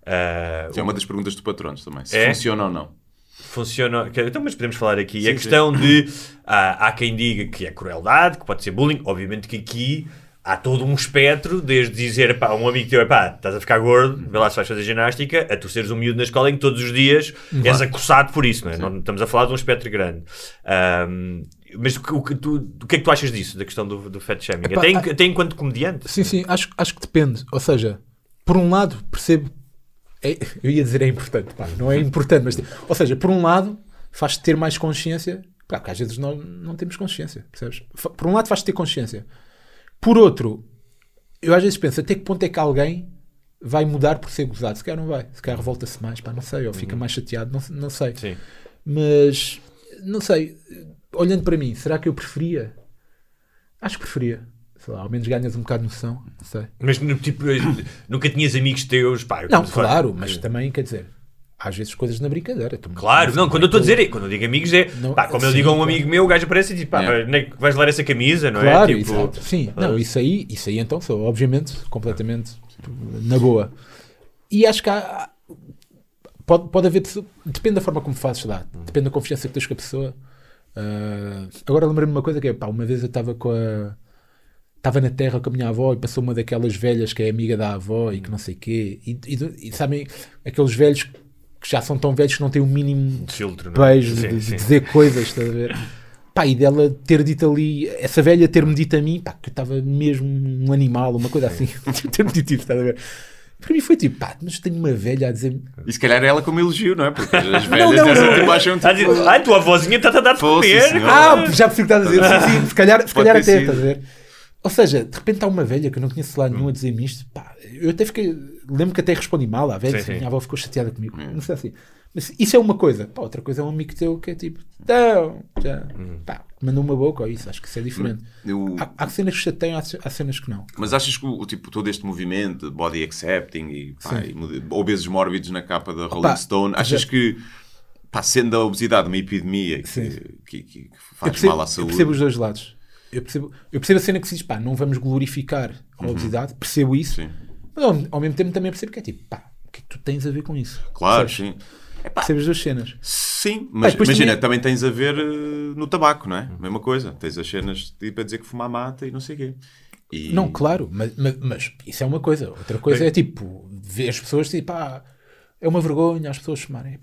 Uh, é uma das perguntas do patronos também, se é? funciona ou não. Funciona, então, mas podemos falar aqui. Sim, a questão sim. de, uh, há quem diga que é crueldade, que pode ser bullying, obviamente que aqui há todo um espectro, desde dizer pá, um amigo teu, pá, estás a ficar gordo, vê lá se vais fazer ginástica, a tu seres um miúdo na escola em que todos os dias uhum. és acossado por isso, não é? Não, estamos a falar de um espectro grande. Um, mas o, que tu, o que é que tu achas disso, da questão do, do fat shaming? Epá, até, a... até enquanto comediante? Sim, sim, acho, acho que depende. Ou seja, por um lado, percebo. É, eu ia dizer é importante, pá, não é importante, mas. Ou seja, por um lado, faz-te ter mais consciência, pá, porque às vezes não, não temos consciência, percebes? Por um lado, faz-te ter consciência. Por outro, eu às vezes penso até que ponto é que alguém vai mudar por ser gozado. Se calhar não vai. Se calhar revolta-se mais, pá, não sei. Ou fica uhum. mais chateado, não, não sei. Sim. Mas, não sei. Olhando para mim, será que eu preferia? Acho que preferia. Sei lá, ao menos ganhas um bocado de noção. Não sei. Mas, tipo, nunca tinhas amigos teus, pá. Não, claro, mas também, quer dizer, às vezes coisas na brincadeira. Claro, não, quando eu estou a dizer, quando eu digo amigos, é não, pá, como sim, eu digo a um amigo meu, o gajo aparece e diz, pá, yeah. nem vais levar essa camisa, não claro, é? Claro, tipo, sim, não, isso aí, isso aí então sou, obviamente, completamente na boa. E acho que há, pode, pode haver, depende da forma como fazes lá, depende da confiança que tens com a pessoa. Uh, agora lembrei-me uma coisa que é, pá, uma vez eu estava com a estava na terra com a minha avó e passou uma daquelas velhas que é amiga da avó e que não sei o quê. E, e, e, sabem, aqueles velhos que já são tão velhos que não têm o mínimo de filtro, beijo sim, de, de dizer coisas, estás a ver? Pá, e dela ter dito ali, essa velha ter-me dito a mim, pá, que eu estava mesmo um animal, uma coisa assim, ter-me dito isso, estás a ver? Para mim foi tipo, pá, mas tenho uma velha a dizer. E se calhar ela como elogio, não é? Porque as velhas não, não, dessa tipo acham tipo. Ai, tua avózinha está-te a dar de comer. Ah, já percebi o que estás a dizer. Sim, sim, se calhar, se calhar até, estás a ver? Ou seja, de repente há uma velha que eu não conheço lá nenhum a dizer-me isto. Pá, eu até fiquei. Lembro que até respondi mal à velha, sim, sim. minha avó ficou chateada comigo. Hum. Não sei assim. Mas isso é uma coisa. Pá, outra coisa é um amigo teu que é tipo, não, já, hum. pá, mandou uma boca ou isso. Acho que isso é diferente. Eu... Há, há, cenas que chateiam, há, cenas que não. Mas achas que o, tipo, todo este movimento de body accepting e, pá, e obesos mórbidos na capa da Rolling Stone, achas já... que. Pá, sendo a obesidade uma epidemia que, que, que, faz percebo, mal à saúde. Eu percebo os dois lados eu percebo, eu percebo a cena que se diz, pá, não vamos glorificar a uhum. obesidade, percebo isso, sim. mas ao, ao, mesmo tempo também percebo que é tipo, pá, o que é que tu tens a ver com isso? Claro, sim. Percebes duas cenas. Sim, mas pá, imagina, também... também... tens a ver uh, no tabaco, não é? Mesma coisa. Tens as cenas tipo, a dizer que fumar mata e não sei o quê. E... Não, claro, mas, mas, mas, isso é uma coisa. Outra coisa Bem... é tipo, ver as pessoas tipo, ah, é uma vergonha as pessoas fumarem.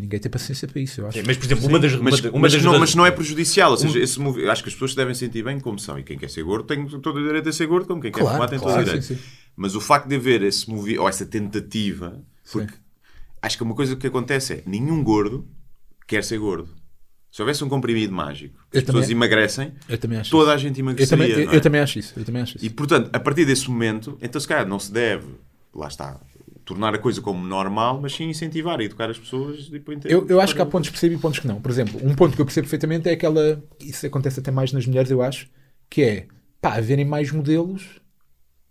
Ninguém tem paciência para isso, eu acho. mas, por exemplo, uma das. Mas, uma, uma mas, das não, mas não é prejudicial. Ou seja, um... esse movi... acho que as pessoas se devem sentir bem como são. E quem quer ser gordo tem todo o direito a ser gordo, como quem claro, quer fumar tem claro, todo o direito. Sim, sim. Mas o facto de haver esse movi... ou essa tentativa. Porque sim. acho que uma coisa que acontece é nenhum gordo quer ser gordo. Se houvesse um comprimido mágico, as pessoas também, emagrecem, toda isso. a gente emagreceria. Eu também, eu, é? eu também acho isso. Eu também acho isso. E portanto, a partir desse momento, então se calhar não se deve, lá está, tornar a coisa como normal, mas sim incentivar e educar as pessoas. Depois eu, eu acho que há pontos que percebo e pontos que não. Por exemplo, um ponto que eu percebo perfeitamente é aquela. Isso acontece até mais nas mulheres, eu acho, que é pá, haverem mais modelos.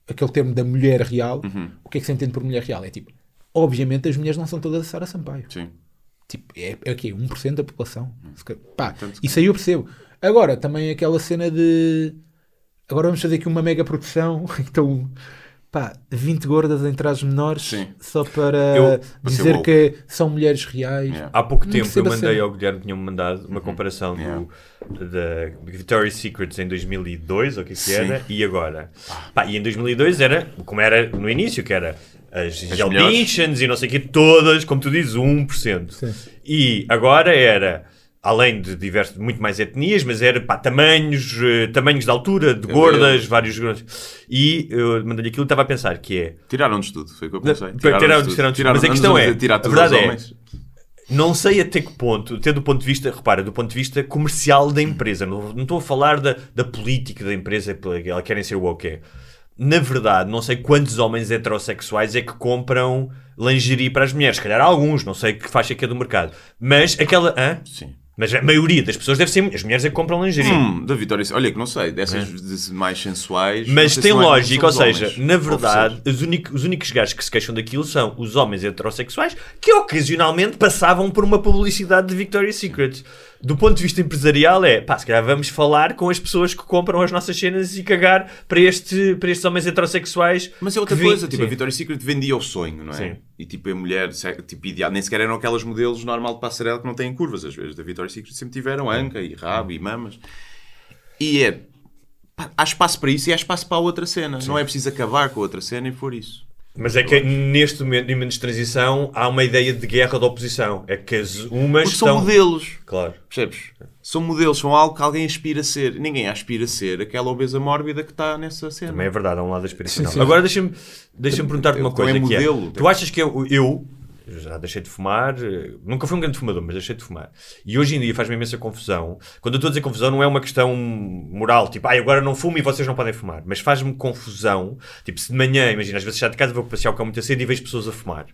Aquele termo da mulher real. Uhum. O que é que se entende por mulher real? É tipo, obviamente as mulheres não são todas a Sara Sampaio. Sim. Tipo, é, é o quê? 1% da população. Uhum. Pá, isso aí eu percebo. Agora, também aquela cena de. Agora vamos fazer aqui uma mega produção. Então pá, 20 gordas em trajes menores Sim. só para eu, dizer que são mulheres reais. Yeah. Há pouco tempo eu mandei ao Guilherme, tinha-me mandado uma uhum. comparação yeah. do, da Victoria's Secrets em 2002, ou o que, é que era, e agora. Pá, e em 2002 era, como era no início, que era as, as e não sei o quê, todas, como tu dizes, 1%. Sim. E agora era além de diversos, muito mais etnias, mas era pá, tamanhos, uh, tamanhos de altura, de gordas, vários E eu mandei-lhe aquilo e estava a pensar que é. Tiraram de tudo, foi o que eu pensei. Tiraram, tiraram, tudo. Tiraram, mas a questão é. A, a verdade é. Não sei até que ponto, até do ponto de vista, repara, do ponto de vista comercial da empresa, não, não estou a falar da, da política da empresa, ela querem ser o ok. Na verdade, não sei quantos homens heterossexuais é que compram lingerie para as mulheres. Se calhar alguns, não sei que faixa que é do mercado. Mas aquela. Hã? Sim. Mas a maioria das pessoas deve ser. As mulheres é que compram lingerie. Hum, da Vitória. Olha, que não sei, dessas é. mais sensuais. Mas tem lógica, ou seja, na verdade, os únicos, os únicos gajos que se queixam daquilo são os homens heterossexuais que ocasionalmente passavam por uma publicidade de Victoria's Secret do ponto de vista empresarial é, pá, se calhar vamos falar com as pessoas que compram as nossas cenas e cagar para, este, para estes homens heterossexuais. Mas é outra coisa, tipo, Sim. a Victoria's Secret vendia o sonho, não é? Sim. E tipo, a mulher, tipo, ideal, nem sequer eram aquelas modelos normal de passarela que não têm curvas, às vezes, da Victoria's Secret sempre tiveram anca e rabo e mamas. E é, pá, há espaço para isso e há espaço para a outra cena. Sim. Não é preciso acabar com a outra cena e for isso. Mas é que neste momento, em momentos de transição, há uma ideia de guerra de oposição. É que as umas Porque estão... são modelos. Claro. Percebes? São modelos, são algo que alguém aspira a ser. Ninguém aspira a ser aquela obesa mórbida que está nessa cena. Também é verdade, há um lado aspiracional. Agora deixa-me deixa perguntar-te uma coisa. É modelo, é, tu achas que eu, eu já deixei de fumar, eh, nunca fui um grande fumador, mas deixei de fumar. E hoje em dia faz-me imensa confusão. Quando eu estou a dizer confusão, não é uma questão moral, tipo, ah, agora não fumo e vocês não podem fumar. Mas faz-me confusão, tipo, se de manhã, imagina, às vezes já de casa vou passear o carro muito cedo e vejo pessoas a fumar.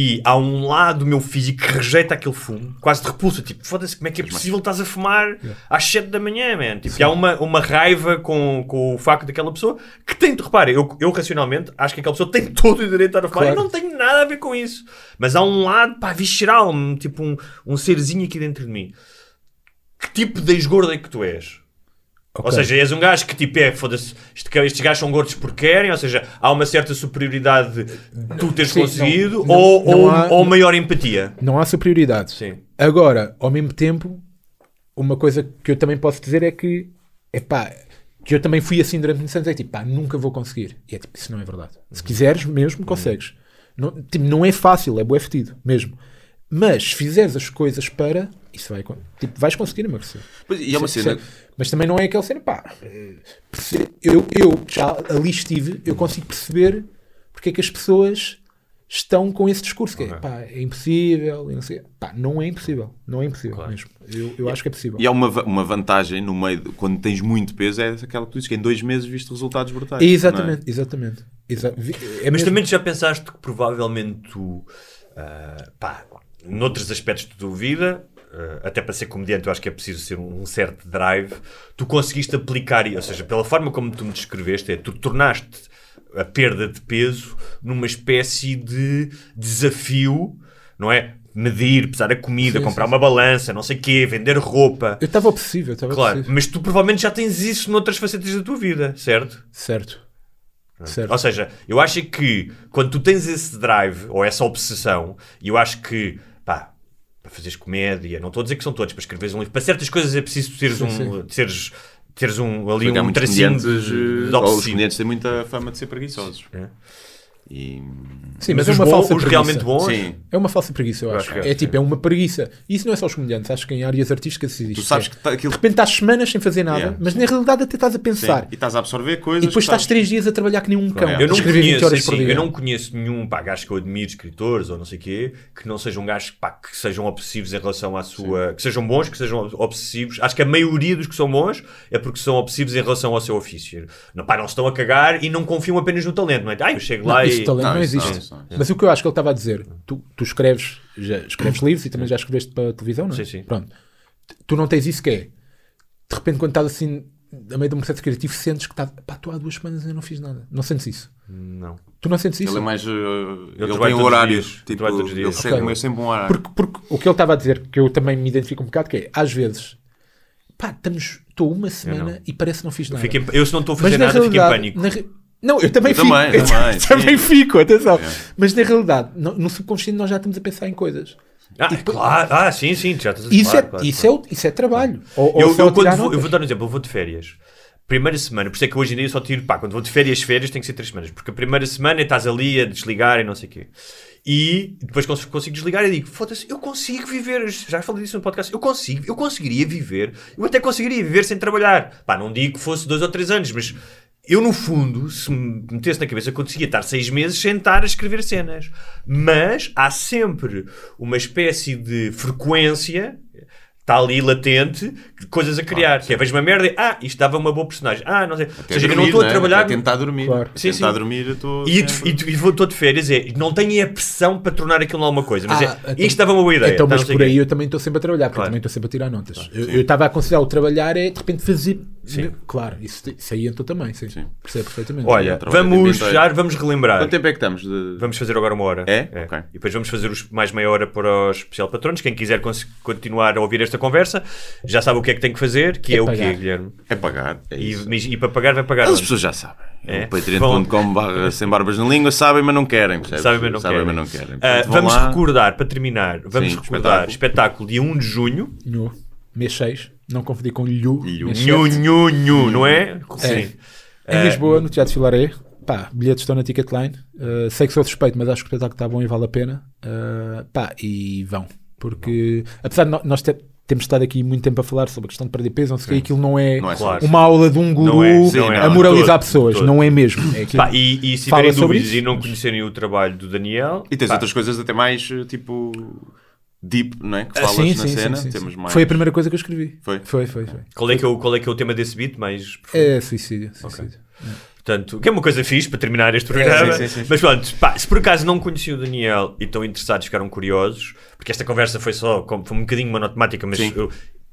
E há um lado do meu físico que rejeita aquele fumo, quase de repulsa. Tipo, foda-se, como é que é possível estás a fumar às 7 da manhã, man? Tipo, e há uma, uma raiva com, com o facto daquela pessoa que tem, repare, eu, eu racionalmente acho que aquela pessoa tem todo o direito a estar a fumar Claro. e não tenho nada a ver com isso. Mas há um lado, pá, visceral, tipo um, um serzinho aqui dentro de mim. Que tipo de ex-gordo é que tu és? Ou Ok. seja, és um gajo que tipo é, foda-se, este- estes gajos são gordos porque querem, ou seja, há uma certa superioridade de tu teres Sim, conseguido, não- não- ou, não ou, há- ou maior empatia. Não há superioridade. Sim. Agora, ao mesmo tempo, uma coisa que eu também posso dizer é que, epá, que eu também fui assim durante muitos anos, é tipo, pá, nunca vou conseguir. E é tipo, isso não é verdade. Se quiseres mesmo, consegues. Não, tipo, não é fácil, é bué fedido, mesmo. Mas se fizeres as coisas para, isso vai, tipo, vais conseguir emagrecer. Pois, e é uma cena. Mas também não é aquela cena, pá, eu, eu já ali estive, eu consigo perceber porque é que as pessoas estão com esse discurso que é, pá, é impossível, e não sei, pá, não é impossível, não é impossível mesmo. Eu, eu acho que é possível. E há uma, uma vantagem no meio, de- quando tens muito peso, é aquela que tu dizes que em dois meses viste resultados brutais. exatamente, exatamente. Exa- é Mas também já pensaste que provavelmente tu, ah, pá, noutros aspectos da tua vida, até para ser comediante, eu acho que é preciso ser um, certo drive, tu conseguiste aplicar, ou seja, pela forma como tu me descreveste, é tu tornaste a perda de peso numa espécie de desafio, não é? Medir, pesar a comida, Sim, comprar sim, uma balança, não sei o quê, vender roupa. Eu estava obsessivo, eu estava Claro, obsessivo. mas tu provavelmente já tens isso noutras facetas da tua vida, certo? Certo. Certo. Ou seja, eu acho que quando tu tens esse drive ou essa obsessão, e eu acho que, para fazeres comédia, não estou a dizer que são todos, para escreveres um livro, para certas coisas é preciso teres Sim, um, sim. teres, teres um, ali Porque um tracinho de, de ou os comediantes têm muita fama de ser preguiçosos. É. E, Sim, Mas, mas, é os, uma bons, falsa preguiça. realmente bons, sim, É uma falsa preguiça, eu, Eu acho. acho que é, é tipo, é uma preguiça. E isso não é só os comediantes, acho que em áreas artísticas existe. tu sabes É, que tá- aquilo. De repente estás semanas sem fazer nada, Yeah, mas sim. na realidade até estás a Sim, pensar. e estás a absorver coisas. E depois estás três dias a trabalhar que nem um cão. Eu não, escrever 20 conheço, horas por assim, dia. eu não conheço nenhum pá, gajo que eu admiro, escritores ou não sei o quê, que não sejam gajos pá, que sejam obsessivos em relação à sua. que sejam bons, que sejam obsessivos. Acho que a maioria dos que são bons é porque são obsessivos em relação ao seu ofício. Não, pá, não se estão a cagar e não confiam apenas no talento, não é? Ah, eu chego Não, lá isso talento Não, não, não, existe. isso não. Mas o que eu acho que ele estava a dizer, tu, tu escreves, já escreves livros e também já escreveste para a televisão, não é? Sim, sim. Pronto. Tu não tens isso que é. De repente, quando estás assim, a meio de um processo criativo, sentes que estás, pá, tu há duas semanas ainda não fiz nada. Não sentes isso? Não. Tu não sentes isso? Ele é mais. uh, ele tem todos os horários. Tipo, Trabalha todos os ele dias. segue Ok. sempre um horário. Porque, porque o que ele estava a dizer, que eu também me identifico um bocado, que é, às vezes, pá, estamos, estou uma semana não. e parece que não fiz nada. Em- eu, se não estou a Mas fazer na nada, fico em pânico. re- Não, eu também Eu fico. também, eu também, também fico, atenção. É. Mas na realidade, no, no subconsciente nós já estamos a pensar em coisas. Ah, E depois- claro. ah, sim, sim, já estás a Isso, claro, é, claro, isso, claro. É, isso é trabalho. Ou, ou Eu, eu, quando vou, eu vou dar um exemplo, eu vou de férias. Primeira semana, por isso é que hoje em dia eu só tiro, pá, quando vou de férias, férias tem que ser três semanas, porque a primeira semana estás ali a desligar e não sei o quê. E depois cons- consigo desligar e digo, foda-se, eu consigo viver, já falei disso no podcast, eu consigo, eu conseguiria viver, eu até conseguiria viver sem trabalhar. Pá, não digo que fosse dois ou três anos, mas eu no fundo, se me metesse na cabeça, eu conseguia estar seis meses sem estar a escrever cenas. Mas há sempre uma espécie de frequência está ali latente, de coisas a criar. que é, vejo uma merda e, ah, isto dava uma boa personagem. Ah, não sei. Ou Até seja, eu não dormir, estou a né? trabalhar. Até tentar dormir. Claro. Sim, tentar sim. dormir, eu estou. E, sempre- e, e vou todo de férias, é, não tenho a pressão para tornar aquilo alguma coisa, mas Ah, é, então- isto dava uma boa ideia. Então, tá, mas por quê. aí eu também estou sempre a trabalhar, porque Claro. eu também estou sempre a tirar notas. eu eu estava a aconselhar o trabalhar é de repente fazer. Sim. Claro, isso, isso aí entrou também, sim. Sim. Percebo perfeitamente. Olha, vamos fechar, vamos relembrar. Quanto tempo é que estamos? De... Vamos fazer agora uma hora. É? Ok. E depois vamos fazer os mais meia hora para os especial patronos. Quem quiser continuar a ouvir esta conversa, já sabe o que é que tem que fazer, que é, É o quê. Guilherme? É pagar. É E, e para pagar vai pagar. As onde? pessoas já sabem. É? Patreon.com barra sem barbas na língua sabem, mas não querem. percebes? Sabem, mas não Sabem, querem. mas não querem. Portanto, vão vamos lá. recordar, para terminar, vamos Sim, recordar espetáculo. espetáculo dia 1 de junho. No mês 6, não confundir com Lhu. Lhu. Nhu, nhu, nhu, não é? Sim. Em Ah, Lisboa, no Teatro Filaré, pá, bilhetes estão na Ticketline. Uh, sei que sou suspeito, mas acho que o espetáculo está bom e vale a pena. Uh, pá, e vão. Porque, apesar de nós te- temos estado aqui muito tempo a falar sobre a questão de perder peso, não sei o que, aquilo não é, Não é Claro. uma aula de um guru é, sim, é, a não, moralizar todo, pessoas. todo. Não é mesmo. É aquilo. Pá, e, e se tiverem sobre dúvidas isso, e não mas- conhecerem o trabalho do Daniel, E tens pá, outras coisas até mais eh, tipo deep, não é? Que Ah, falas sim, na sim, cena. sim, Temos sim. mais. Foi a primeira coisa que eu escrevi. Foi? Foi, foi, foi. qual, é que é o, qual é que é o tema desse beat? Mais profundo? É suicídio. suicídio. Portanto, Portanto, que é uma coisa fixe para terminar este programa. sim, sim, sim. Mas pronto, pá, se por acaso não conheciam o Daniel e estão interessados, ficaram curiosos, porque esta conversa foi só, como- foi um bocadinho monotemática, mas eu-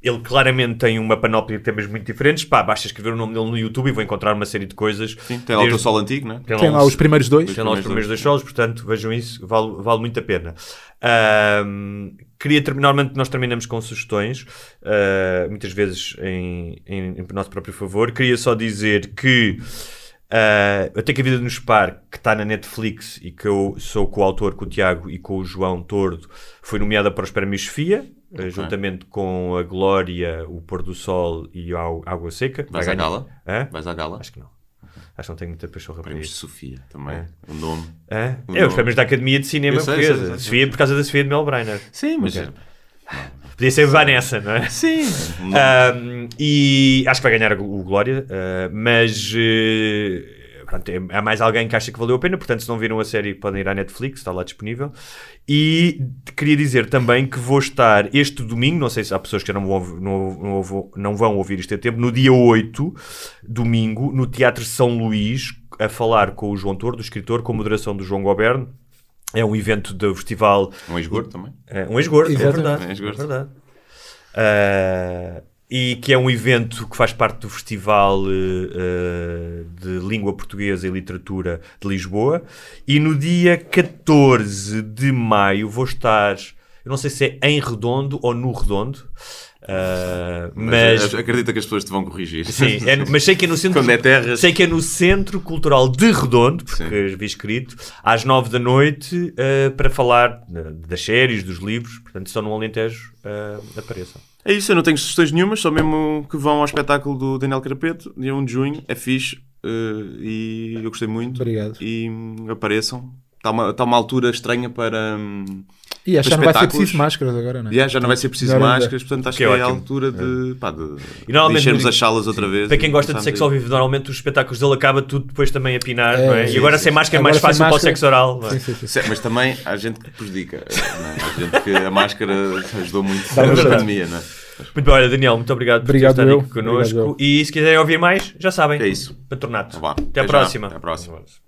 ele claramente tem uma panóplia de temas muito diferentes. Pá, basta escrever o nome dele no YouTube e vou encontrar uma série de coisas. Sim, tem lá o Desde- solo antigo, não é? tem Tem lá um- os primeiros dois. tem lá os primeiros dois solos, portanto, vejam isso, vale, vale muito a pena. Ahm, queria terminar, normalmente nós terminamos com sugestões, ah, muitas vezes em, em, em nosso próprio favor. Queria só dizer que ah, Até que a Vida nos Par, que está na Netflix e que eu sou coautor com o Tiago e com o João Tordo, foi nomeada para os Prémios Sofia, ah, juntamente com a Glória, o Pôr do Sol e a Água Seca. Vais Vai à gala? Hã? Vais à gala? Acho que não. Acho que não tenho muita pachorra para Prémios de. Sofia também. O nome. Hã? O É, os nome. prémios da Academia de Cinema sei, Portuguesa. sei, sei. Sofia por causa da Sofia de Melbrenner. Sim, mas. Podia ser Vanessa, não é? Sim. Ahm, e acho que vai ganhar o Glória, ah, mas eh, pronto, é- há mais alguém que acha que valeu a pena, portanto, se não viram a série, podem ir à Netflix, está lá disponível. E queria dizer também que vou estar este domingo, não sei se há pessoas que já não vão, ouvir- não, não vão- não vão ouvir isto a tempo, no dia 8, domingo, no Teatro São Luís, a falar com o João Tordo, o escritor, com a moderação do João Goberno. É um evento do festival Um ex-gordo também. é, um ex-gordo, é verdade. Um ex-gordo. É verdade. Ah, e que é um evento que faz parte do Festival eh, de Língua Portuguesa e Literatura de Lisboa. E no dia 14 de maio vou estar, eu não sei se é em Redondo ou no Redondo, ah, Mas, mas, acredita que as pessoas te vão corrigir. Sim, é mas sei que é no centro. Quando é terras. Sei que é no Centro Cultural de Redondo, porque Sim. vi escrito, às nove da noite, eh, para falar das séries, dos livros. Portanto, estão no Alentejo, apareçam. É isso, eu não tenho sugestões nenhumas, só mesmo que vão ao espetáculo do Daniel Carapeto, dia 1 de junho, é fixe eh, e eu gostei muito. Obrigado. E hum, apareçam. Está uma, está uma altura estranha para. hum, E acho que já não vai ser preciso máscaras agora, não é? yeah, já não vai ser preciso Agora ainda. máscaras, portanto acho Que que, é é a altura de, pá, de, E normalmente de enchermos as salas outra vez. Para quem gosta de sexo a ao vivo, normalmente os espetáculos dele acaba tudo depois também a pinar, É, não é? sim, e agora sim, sem sim. máscara é mais fácil para o máscara- sexo oral. é? Sim, sim, sim. Sim, Mas também há gente que prejudica. não é? Há gente que a máscara ajudou muito na pandemia, não é? Muito bem, olha, Daniel, muito obrigado por Obrigado ter estado eu. aqui connosco. Obrigado E se quiserem ouvir mais, já sabem. É isso. Patronato. Vá. Até Até já. próxima. Até à próxima.